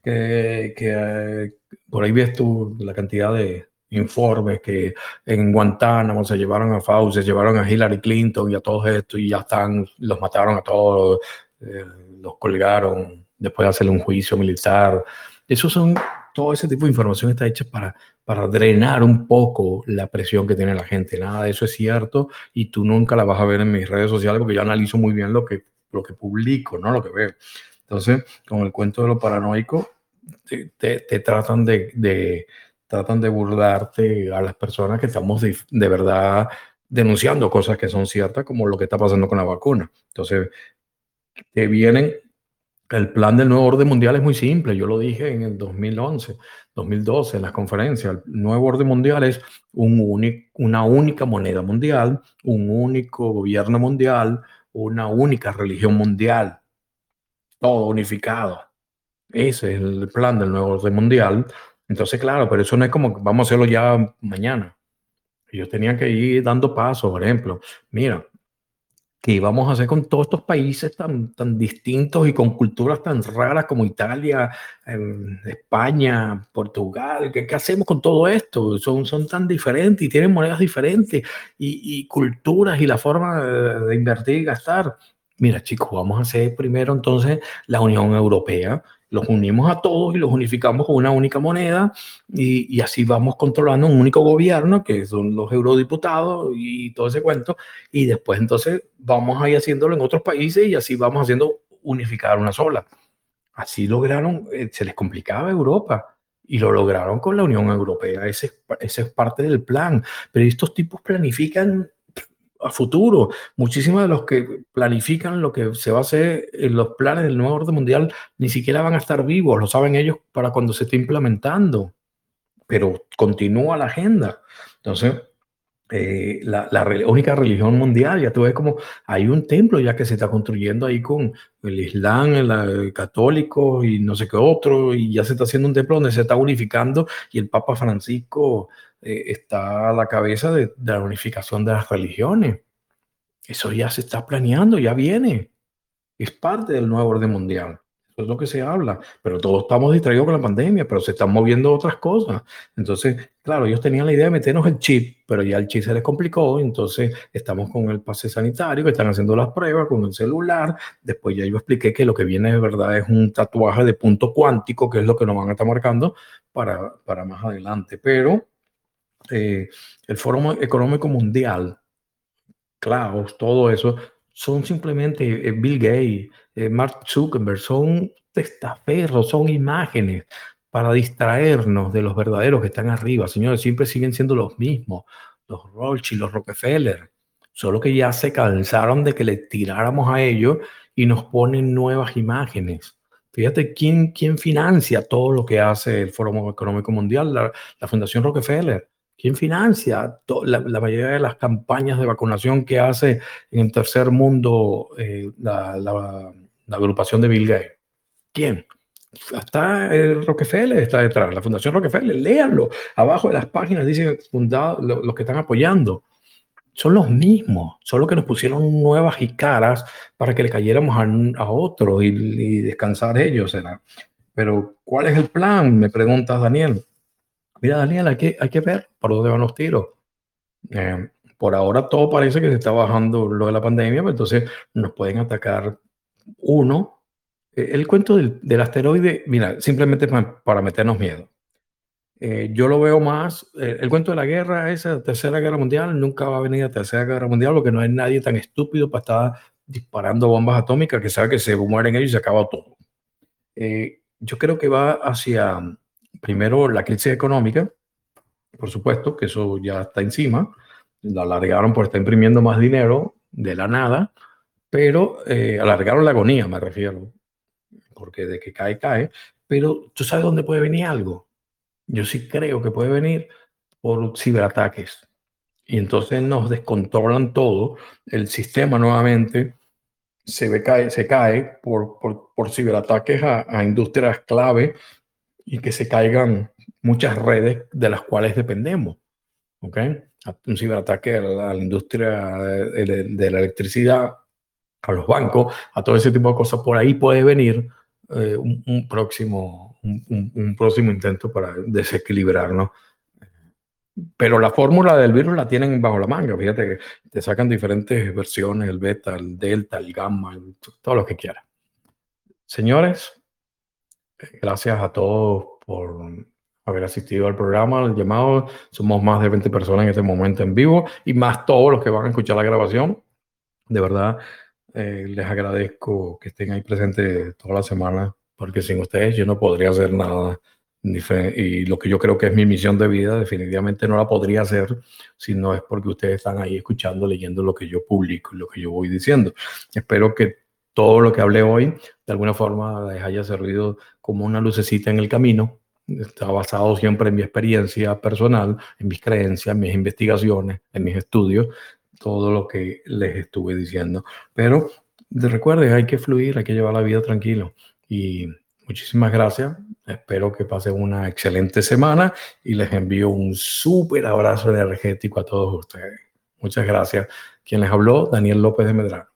que, que por ahí ves tú la cantidad de informes que en Guantánamo se llevaron a Fauci, se llevaron a Hillary Clinton y a todos estos y ya están, los mataron a todos, eh, los colgaron después de hacerle un juicio militar. Eso son, todo ese tipo de información está hecha para, para drenar un poco la presión que tiene la gente. Nada de eso es cierto y tú nunca la vas a ver en mis redes sociales porque yo analizo muy bien lo que, lo que publico, no lo que veo. Entonces, con el cuento de lo paranoico, te, tratan de, tratan de burlarte a las personas que estamos de, verdad denunciando cosas que son ciertas, como lo que está pasando con la vacuna. Entonces, te vienen, el plan del nuevo orden mundial es muy simple, yo lo dije en el 2011, 2012, en las conferencias, el nuevo orden mundial es un una única moneda mundial, un único gobierno mundial, una única religión mundial, todo unificado. Ese es el plan del nuevo orden mundial. Entonces, claro, pero eso no es como vamos a hacerlo ya mañana. Ellos tenían que ir dando pasos, por ejemplo. Mira, ¿qué íbamos a hacer con todos estos países tan, tan distintos y con culturas tan raras como Italia, em, España, Portugal? ¿Qué, ¿Qué, hacemos con todo esto? Son, son tan diferentes y tienen monedas diferentes y, y culturas y la forma de, de invertir y gastar mira chicos, vamos a hacer primero entonces la Unión Europea, los unimos a todos y los unificamos con una única moneda y, y, así vamos controlando un único gobierno, que son los eurodiputados y todo ese cuento, y después entonces vamos a ir haciéndolo en otros países y así vamos haciendo unificar una sola. Así lograron, eh, se les complicaba Europa y lo lograron con la Unión Europea, ese, ese es parte del plan, pero estos tipos planifican a futuro. Muchísimos de los que planifican lo que se va a hacer en los planes del nuevo orden mundial ni siquiera van a estar vivos, lo saben ellos para cuando se esté implementando, pero continúa la agenda. Entonces, eh, la, única religión mundial, ya tú ves como hay un templo ya que se está construyendo ahí con el Islam, el, católico y no sé qué otro, y ya se está haciendo un templo donde se está unificando y el Papa Francisco eh, está a la cabeza de, de, la unificación de las religiones. Eso ya se está planeando, ya viene. Es parte del nuevo orden mundial es lo que se habla, pero todos estamos distraídos con la pandemia, pero se están moviendo otras cosas. Entonces, claro, ellos tenían la idea de meternos el chip, pero ya el chip se les complicó, entonces estamos con el pase sanitario, que están haciendo las pruebas con el celular. Después ya yo expliqué que lo que viene de verdad es un tatuaje de punto cuántico, que es lo que nos van a estar marcando para, para más adelante. Pero eh, el Foro Económico Mundial, Klaus, todo eso, son simplemente eh, Bill Gates, eh, Mark Zuckerberg, son testaferros, son imágenes para distraernos de los verdaderos que están arriba. Señores, siempre siguen siendo los mismos, los Rothschild, los Rockefeller, solo que ya se cansaron de que le tiráramos a ellos y nos ponen nuevas imágenes. Fíjate quién, quién financia todo lo que hace el Foro Económico Mundial, la, la Fundación Rockefeller. ¿Quién financia la, mayoría de las campañas de vacunación que hace en el tercer mundo eh, la, agrupación de Bill Gates? ¿Quién? Está el Rockefeller, está detrás, la Fundación Rockefeller, léanlo. Abajo de las páginas dicen los que están apoyando. Son los mismos, solo que nos pusieron nuevas y caras para que le cayéramos a, a otros y, y descansar ellos. Pero, ¿cuál es el plan? Me pregunta Daniel mira Daniel, hay que, hay que ver por dónde van los tiros. Eh, por ahora todo parece que se está bajando lo de la pandemia, pero entonces nos pueden atacar uno. Eh, el cuento del, del, asteroide, mira, simplemente para, meternos miedo. Eh, yo lo veo más, el cuento de la guerra, esa tercera guerra mundial, nunca va a venir la tercera guerra mundial porque no hay nadie tan estúpido para estar disparando bombas atómicas que sabe que se mueren ellos y se acaba todo. yo creo que va hacia, primero la crisis económica, por supuesto, que eso ya está encima, la alargaron por estar imprimiendo más dinero de la nada, pero eh, alargaron la agonía, me refiero, porque de que cae, cae, pero tú sabes dónde puede venir algo. Yo sí creo que puede venir por ciberataques. Y entonces nos descontrolan todo, el sistema nuevamente se, cae, se cae por, por, por ciberataques a, a industrias clave y que se caigan muchas redes de las cuales dependemos. ¿Ok? Un ciberataque a la, industria de, la electricidad, a los bancos, a todo ese tipo de cosas. Por ahí puede venir eh, un, próximo, un, próximo intento para desequilibrarnos. Pero la fórmula del virus la tienen bajo la manga. Fíjate que te sacan diferentes versiones, el beta, el delta, el gamma, todo lo que quieras. Señores, Gracias a todos por haber asistido al programa, al llamado. Somos más de 20 personas en este momento en vivo y más todos los que van a escuchar la grabación. De verdad, eh, les agradezco que estén ahí presentes toda la semana, porque sin ustedes yo no podría hacer nada. Y lo que yo creo que es mi misión de vida, definitivamente no la podría hacer si no es porque ustedes están ahí escuchando, leyendo lo que yo publico, lo que yo voy diciendo. Espero que todo lo que hablé hoy de alguna forma les haya servido como una lucecita en el camino. Está basado siempre en mi experiencia personal, en mis creencias, en mis investigaciones, en mis estudios, todo lo que les estuve diciendo. Pero recuerden, hay que fluir, hay que llevar la vida tranquilo. Y muchísimas gracias. Espero que pasen una excelente semana y les envío un súper abrazo energético a todos ustedes. Muchas gracias. Quien les habló, Daniel López de Medrano.